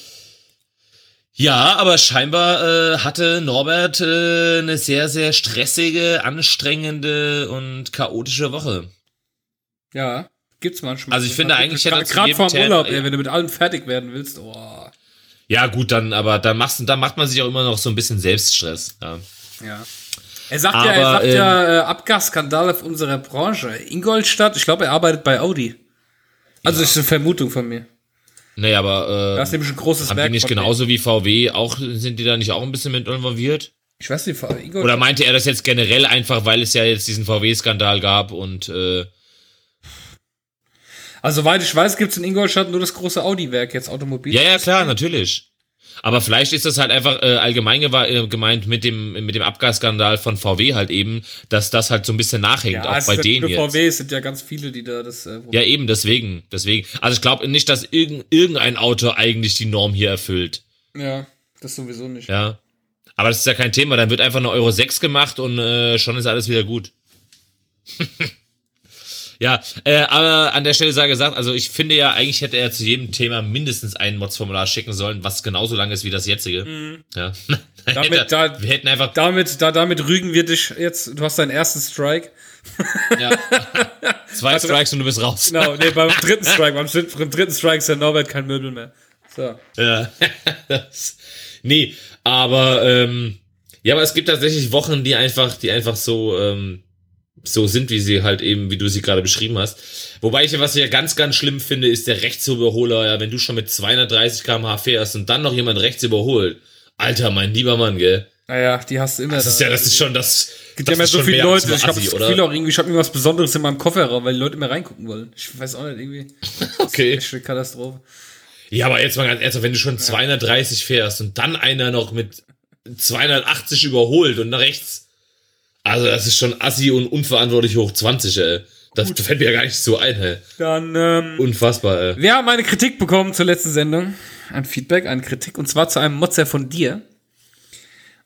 Ja, aber scheinbar äh, hatte Norbert äh, eine sehr, sehr stressige, anstrengende und chaotische Woche. Ja, gibt's manchmal. Also ich finde eigentlich hätte er Gerade vorm Ter- Urlaub, ey, wenn du mit allem fertig werden willst, oh. Ja, gut, dann, aber dann machst dann macht man sich auch immer noch so ein bisschen Selbststress. Ja. Ja. Er sagt ja, er Aber, sagt ähm, ja, äh, Abgasskandal auf unserer Branche. Ingolstadt, ich glaube, er arbeitet bei Audi. Also das ist eine Vermutung von mir. Nee, aber Das ist äh, nämlich ein großes haben Werk. die nicht genauso wie VW auch, sind die da nicht auch ein bisschen mit involviert? Ich weiß nicht, Ingolstadt. Oder meinte er das jetzt generell einfach, weil es ja jetzt diesen VW-Skandal gab und äh, Also, soweit ich weiß, gibt's in Ingolstadt nur das große Audi-Werk, jetzt Automobil. Ja, ja, klar, natürlich. Aber vielleicht ist das halt einfach äh, allgemein äh, gemeint mit dem mit dem Abgasskandal von VW halt eben, dass das halt so ein bisschen nachhängt, ja auch es bei denen jetzt. VW, es sind ja ganz viele, die da das. Äh, Ja, eben deswegen, deswegen. Also ich glaube nicht, dass irgend, irgendein Auto eigentlich die Norm hier erfüllt. ja, das sowieso nicht. Ja. Aber das ist ja kein Thema, dann wird einfach eine Euro 6 gemacht und äh, schon ist alles wieder gut. *laughs* ja, äh, aber an der Stelle sei gesagt, also ich finde ja, eigentlich hätte er zu jedem Thema mindestens ein Mods-Formular schicken sollen, was genauso lang ist wie das jetzige. Ja. *laughs* Mhm. Damit da- wir hätten einfach Damit, da, damit rügen wir dich jetzt. Du hast deinen ersten Strike. ja, *laughs* zwei Strikes und du bist raus. Genau, nee, beim dritten Strike, beim, dritten- beim dritten Strike ist der Norbert kein Möbel mehr. So. Ja. *laughs* das, nee, aber ähm, ja, aber es gibt tatsächlich Wochen, die einfach, die einfach so ähm, so sind, wie sie halt eben, wie du sie gerade beschrieben hast. Wobei ich, was ich ja ganz, ganz schlimm finde, ist der Rechtsüberholer. Ja, wenn du schon mit 230 km/h fährst und dann noch jemand rechts überholt. Alter, mein lieber Mann, gell? Naja, die hast du immer. Das ist ja, das ist schon das. gibt das ja immer ist so viele Leute. nur Ich habe Assi, das? Gefühl auch irgendwie, ich habe irgendwas Besonderes in meinem Kofferraum, weil die Leute immer reingucken wollen. Ich weiß auch nicht, irgendwie. *laughs* Okay. Echt eine Katastrophe. Ja, aber jetzt mal ganz ernsthaft, wenn du schon 230 fährst und dann einer noch mit 280 überholt und nach rechts. Also, das ist schon assi und unverantwortlich hoch 20, ey. Das fällt mir ja gar nicht so ein, ey. Dann, ähm, Unfassbar, ey. wir haben eine Kritik bekommen zur letzten Sendung. Ein Feedback, eine Kritik. Und zwar zu einem Motzer von dir.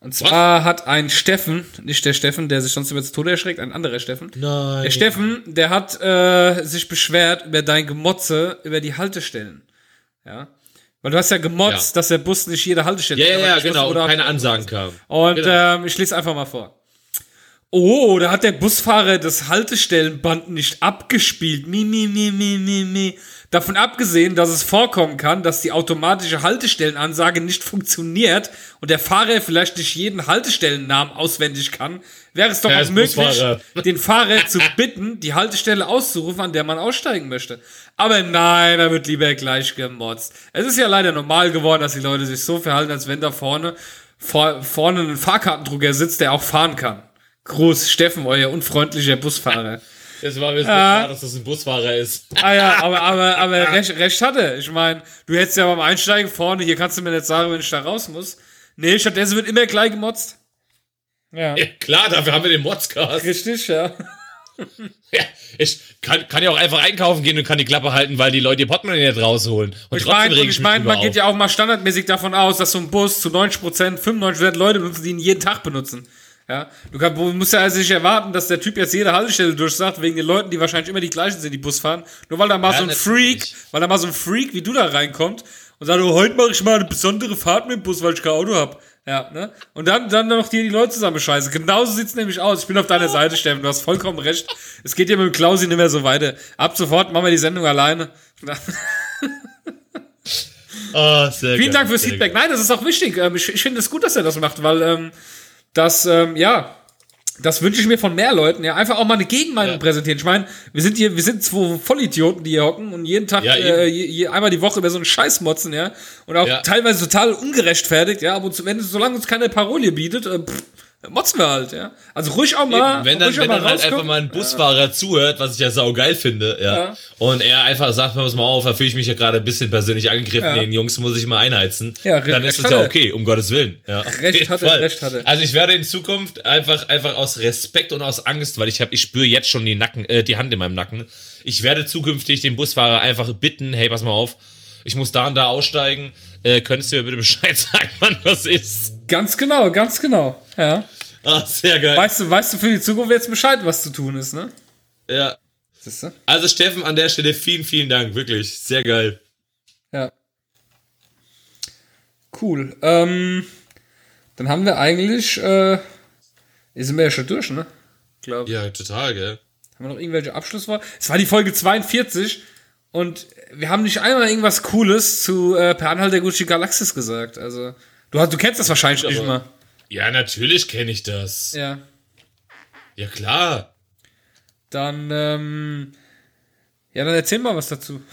Und zwar hat ein Steffen, nicht der Steffen, der sich sonst über das Tode erschreckt, ein anderer Steffen. Nein. Der Steffen, der hat äh, sich beschwert über dein Gemotze über die Haltestellen. Ja. Weil du hast ja gemotzt, Ja. dass der Bus nicht jede Haltestelle Ja, ja, ja, genau. keine Ansagen kamen. Und Genau. ähm, ich lese einfach mal vor. Oh, da hat der Busfahrer das Haltestellenband nicht abgespielt. Mi, mi, mi, mi, mi, mi. Davon abgesehen, dass es vorkommen kann, dass die automatische Haltestellenansage nicht funktioniert und der Fahrer vielleicht nicht jeden Haltestellennamen auswendig kann, wäre es doch auch möglich, Busfahrer. *laughs* den Fahrer zu bitten, die Haltestelle auszurufen, an der man aussteigen möchte. Aber nein, da wird lieber gleich gemotzt. Es ist ja leider normal geworden, dass die Leute sich so verhalten, als wenn da vorne, vor, vorne ein Fahrkartendrucker sitzt, der auch fahren kann. Gruß, Steffen, euer unfreundlicher Busfahrer. *laughs* Es war mir so klar, dass das ein Busfahrer ist. Ah ja, *laughs* aber, aber, aber recht, recht hatte. Ich meine, du hättest ja beim Einsteigen vorne, hier kannst du mir nicht sagen, wenn ich da raus muss. Nee, stattdessen wird immer gleich gemotzt. Ja. Ja, klar, dafür haben wir den Modscast. Richtig, ja. *laughs* Ja, ich kann, kann ja auch einfach einkaufen gehen und kann die Klappe halten, weil die Leute ihr Portemonnaie nicht rausholen. Und Ich meine, ich mein, man geht auf. ja auch mal standardmäßig davon aus, dass so ein Bus zu 90%, 95% Leute benutzen, die ihn jeden Tag benutzen. Ja, du, kann, du musst ja also nicht erwarten, dass der Typ jetzt jede Haltestelle durchsagt, wegen den Leuten, die wahrscheinlich immer die gleichen sind, die Bus fahren. Nur weil da mal Ja, so ein. Freak, weil da mal so ein Freak wie du da reinkommt und sagt, oh, heute mache ich mal eine besondere Fahrt mit dem Bus, weil ich kein Auto hab. Ja, ne? Und dann, dann noch dir die Leute zusammen scheiße. Genauso sieht's nämlich aus. Ich bin auf deiner Seite, Steffen. Du hast vollkommen recht. Es geht ja mit dem Klausi nicht mehr so weiter. Ab sofort machen wir die Sendung alleine. Ah, sehr Vielen geil, Dank fürs Feedback. geil. Nein, das ist auch wichtig. Ähm, ich ich finde es gut, dass er das macht, weil ähm, das, ähm, ja, das wünsche ich mir von mehr Leuten. Ja, einfach auch mal eine Gegenmeinung Ja. präsentieren. Ich meine, wir sind hier, wir sind zwei Vollidioten, die hier hocken und jeden Tag, Ja, äh, je, je, einmal die Woche über so einen Scheiß motzen, ja. Und auch Ja. teilweise total ungerechtfertigt, ja. Aber zu- wenn, solange uns keine Parole bietet, äh, pff, motzen wir halt, ja. Also ruhig auch mal. Eben, wenn dann, wenn dann halt einfach mal ein Busfahrer zuhört, was ich ja saugeil finde, ja, Ja. und er einfach sagt, pass mal auf, da fühle ich mich ja gerade ein bisschen persönlich angegriffen, Ja. den Jungs muss ich mal einheizen, Ja, dann ist hat ja okay, um Gottes Willen. Ja, Recht jeden *laughs* hat er, Fall. recht hat er. Also ich werde in Zukunft einfach, einfach aus Respekt und aus Angst, weil ich habe, ich spüre jetzt schon die Nacken, äh, die Hand in meinem Nacken, ich werde zukünftig den Busfahrer einfach bitten, hey, pass mal auf, ich muss da und da aussteigen, äh, könntest du mir bitte Bescheid *laughs* sagen, wann das ist? Ganz genau, ganz genau, ja. Ah, sehr geil. Weißt du, weißt du für die Zukunft jetzt Bescheid, was zu tun ist, ne? Ja. Siehst du? Also Steffen, an der Stelle vielen, vielen Dank, wirklich, sehr geil. Ja. Cool. Ähm, dann haben wir eigentlich, äh, sind wir ja schon durch, ne? Glaube Ja, total, gell? Haben wir noch irgendwelche Abschlussworte? Es war die Folge 42 und wir haben nicht einmal irgendwas Cooles zu äh, Per Anhalt der Gucci Galaxis gesagt. Also, du, du kennst das wahrscheinlich nicht mal. Ja, natürlich kenne ich das. Ja. Ja, klar. Dann, ähm, ja, dann erzähl mal was dazu. *laughs*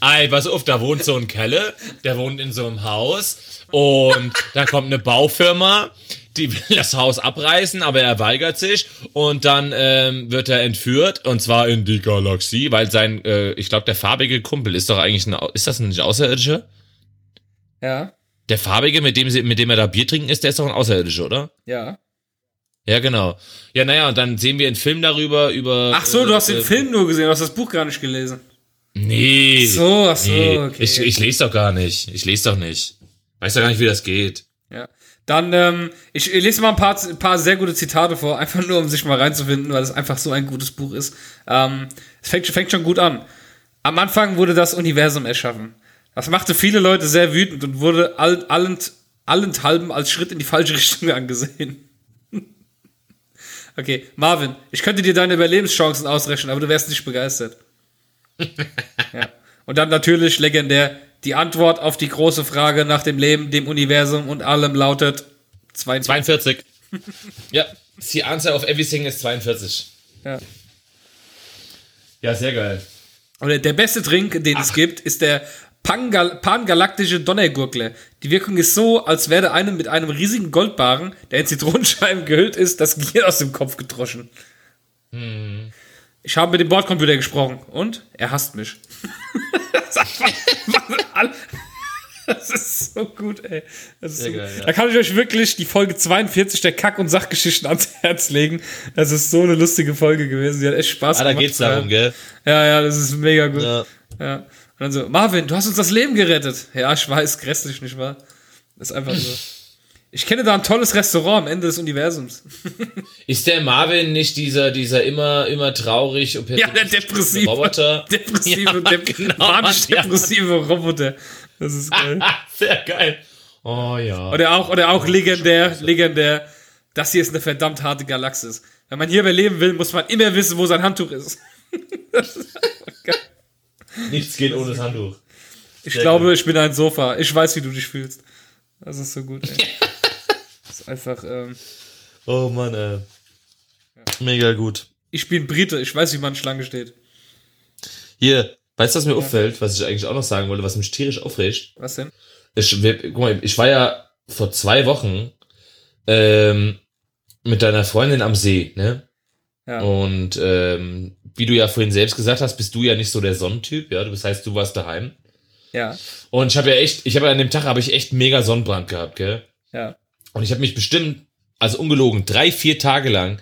Ey, pass auf, da wohnt so ein Kelle, der wohnt in so einem Haus und da kommt eine Baufirma, die will das Haus abreißen, aber er weigert sich und dann ähm, wird er entführt und zwar in die Galaxie, weil sein, äh, ich glaube, der farbige Kumpel ist doch eigentlich ein, ist das ein Außerirdischer? Ja, Der farbige, mit dem, sie, mit dem er da Bier trinken ist, der ist doch ein Außerirdischer, oder? ja. Ja, genau. Ja, naja, und dann sehen wir einen Film darüber, über... Ach so, du hast äh, den Film nur gesehen, du hast das Buch gar nicht gelesen. Nee. So, ach so, nee. okay. Ich, ich lese doch gar nicht. Ich lese doch nicht. Weiß doch gar nicht, wie das geht. Ja. Dann, ähm, ich, ich lese mal ein paar, ein paar sehr gute Zitate vor, einfach nur, um sich mal reinzufinden, weil es einfach so ein gutes Buch ist. Ähm, es fängt, fängt schon gut an. Am Anfang wurde das Universum erschaffen. Das machte viele Leute sehr wütend und wurde all, allent, allenthalben als Schritt in die falsche *laughs* Richtung angesehen. okay, Marvin, ich könnte dir deine Überlebenschancen ausrechnen, aber du wärst nicht begeistert. *laughs* ja. Und dann natürlich legendär, die Antwort auf die große Frage nach dem Leben, dem Universum und allem lautet 22. 42. *laughs* ja, the answer of everything ist 42. Ja. Ja, sehr geil. Oder der beste Trink, den es gibt, ist der Pangal pangalaktische Donnergurkle. Die Wirkung ist so, als werde einem mit einem riesigen Goldbarren, der in Zitronenscheiben gehüllt ist, das Gehirn aus dem Kopf gedroschen. Ich habe mit dem Bordcomputer gesprochen und er hasst mich. *laughs* Das ist so gut, ey. Das ist so geil, gut. ja. Da kann ich euch wirklich die Folge 42 der Kack- und Sachgeschichten ans Herz legen. Das ist so eine lustige Folge gewesen. Die hat echt Spaß Ah, da gemacht. geht's darum, gell? Ja, ja, das ist mega gut. Ja. Ja. Und dann so, Marvin, du hast uns das Leben gerettet. Ja, ich weiß, grässlich, nicht wahr? Das ist einfach so. Ich kenne da ein tolles Restaurant am Ende des Universums. *laughs* Ist der Marvin nicht dieser, dieser immer, immer traurig und Ja, der depressive Roboter? *laughs* Depressive, Ja, dep genau, ja. depressive Roboter. Das ist geil. *laughs* Sehr geil. Oh ja. Oder auch, oder auch legendär, legendär. Das hier ist eine verdammt harte Galaxis. Wenn man hier überleben will, muss man immer wissen, wo sein Handtuch ist. Nichts geht ohne das Handtuch. Ich Sehr glaube, ich bin ein Sofa. Ich weiß, wie du dich fühlst. Das ist so gut, ey. Das ist einfach, ähm, Oh Mann, ey. Mega gut. ich bin Brite. Ich weiß, wie man Schlange steht. Hier, weißt du, was mir auffällt, was ich eigentlich auch noch sagen wollte, was mich tierisch aufregt? Was denn? Ich, guck mal, ich war ja vor zwei Wochen ähm, mit deiner Freundin am See, ne? Ja. Und ähm, wie du ja vorhin selbst gesagt hast, bist du ja nicht so der Sonnentyp, ja. Das heißt, du warst daheim. Ja. Und ich habe ja echt, ich habe ja an dem Tag habe ich echt mega Sonnenbrand gehabt, gell? Ja. Und ich habe mich bestimmt, also ungelogen, drei, vier Tage lang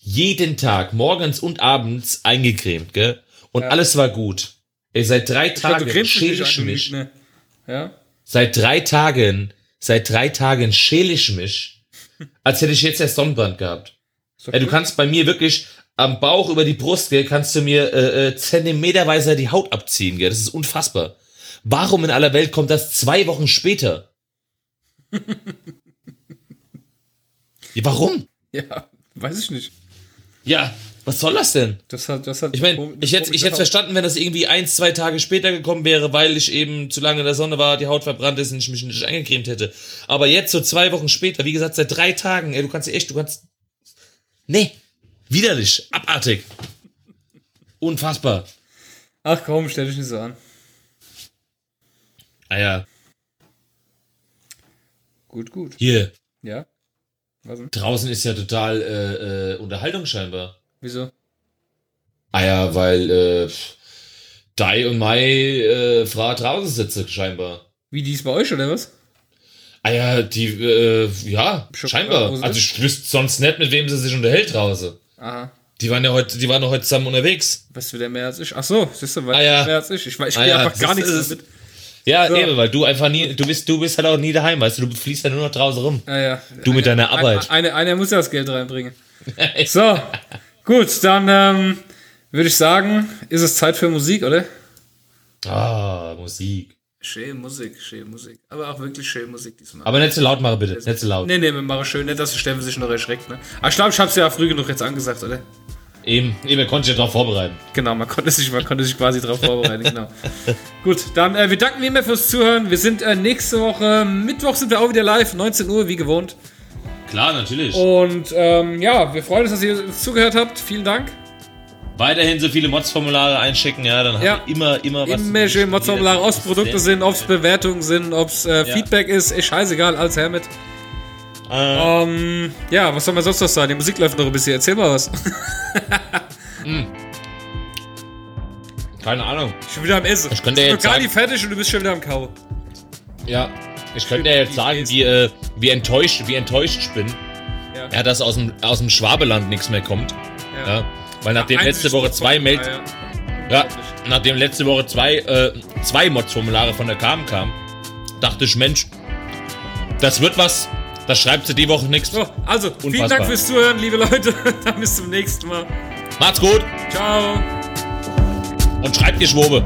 jeden Tag, morgens und abends eingecremt, gell? Und Ja. alles war gut. Ey, seit drei Ich glaub, Tagen dich schäle ich mich. Lügner. Ja. Seit drei Tagen, seit drei Tagen schäle ich mich, als hätte ich jetzt erst Sonnenbrand gehabt. Doch Ey, du kannst bei mir wirklich am Bauch über die Brust, gell, kannst du mir äh, äh, zentimeterweise die Haut abziehen, gell? Das ist unfassbar. Warum in aller Welt kommt das zwei Wochen später? *laughs* ja, warum? Ja, weiß ich nicht. Ja, was soll das denn? Das hat, das hat. Ich meine, ich hätte ich hätte verstanden, wenn das irgendwie eins, zwei Tage später gekommen wäre, weil ich eben zu lange in der Sonne war, die Haut verbrannt ist und ich mich nicht eingecremt hätte. Aber jetzt so zwei Wochen später, wie gesagt, seit drei Tagen, ey, du kannst echt, du kannst. Nee. Widerlich. Abartig. Unfassbar. Ach komm, stell dich nicht so an. Ah ja. Gut, gut. Hier. Ja. Denn? Draußen ist ja total äh, äh, Unterhaltung scheinbar. Wieso? Ah ja, weil äh, Dai und Mai äh, Frau draußen sitzen scheinbar. Wie die ist bei euch oder was? Ah ja, die, äh, ja, Schon scheinbar. Also ich wüsste sonst nicht, mit wem sie sich unterhält draußen. Aha. Die waren ja heute, die waren doch heute zusammen unterwegs. Weißt du wieder mehr als ich? Ach so, siehst du, weil Ah, ja. mehr als ich. Ich, weiß- ich Ah, ja, einfach gar nichts damit. Ja, So. eben, weil du einfach nie, du bist, du bist halt auch nie daheim, weißt du, du fließt ja nur noch draußen rum. Ah, ja. Du mit deiner Arbeit. Einer eine, muss ja das Geld reinbringen. *laughs* So, gut, dann ähm, würde ich sagen, ist es Zeit für Musik, oder? Ah, Musik. Schöne Musik, schöne Musik. Aber auch wirklich schöne Musik diesmal. Aber nicht zu laut machen, bitte. Nicht zu laut. nee, nee, wir machen schön. Nicht, dass der Steffen sich noch erschreckt, ne? Aber ich glaube, ich hab's ja früh genug jetzt angesagt, oder? Eben, eben, konnte ich ja drauf vorbereiten. Genau, man konnte sich, man konnte sich quasi darauf vorbereiten, genau. *laughs* Gut, dann, äh, wir danken wie immer fürs Zuhören. Wir sind äh, nächste Woche, Mittwoch sind wir auch wieder live, 19 Uhr, wie gewohnt. Klar, natürlich. Und ähm, ja, wir freuen uns, dass ihr uns zugehört habt. Vielen Dank. Weiterhin so viele Mods-Formulare einschicken, ja, dann Ja. haben wir immer, immer was. Immer schön Mods-Formulare, ob es Produkte sind, ob es Bewertungen sind, ob es äh, Ja. Feedback ist, ist scheißegal, alles her mit. Äh, Ähm, ja, was soll man sonst noch sagen? Die Musik läuft noch ein bisschen. Erzähl mal was. *laughs* keine Ahnung. Schon wieder am Essen. Ich könnte Ist ja noch jetzt gar sagen- nicht fertig und du bist schon wieder am Kau. Ja. Ich könnte ja jetzt sagen, wie, äh, wie enttäuscht, wie enttäuscht ich bin. Ja. Ja, dass aus dem, aus dem Schwabeland nichts mehr kommt. Ja. Weil nachdem letzte Woche zwei Mails, Ja, ja. ja, nachdem letzte Woche zwei, äh, zwei Mods-Formulare von der KAM kamen, dachte ich, Mensch, das wird was. Das schreibt sie die Woche nichts. So, also, vielen Unfassbar. Dank fürs Zuhören, liebe Leute. *laughs* Dann bis zum nächsten Mal. Macht's gut Ciao. und schreibt die Schwobe.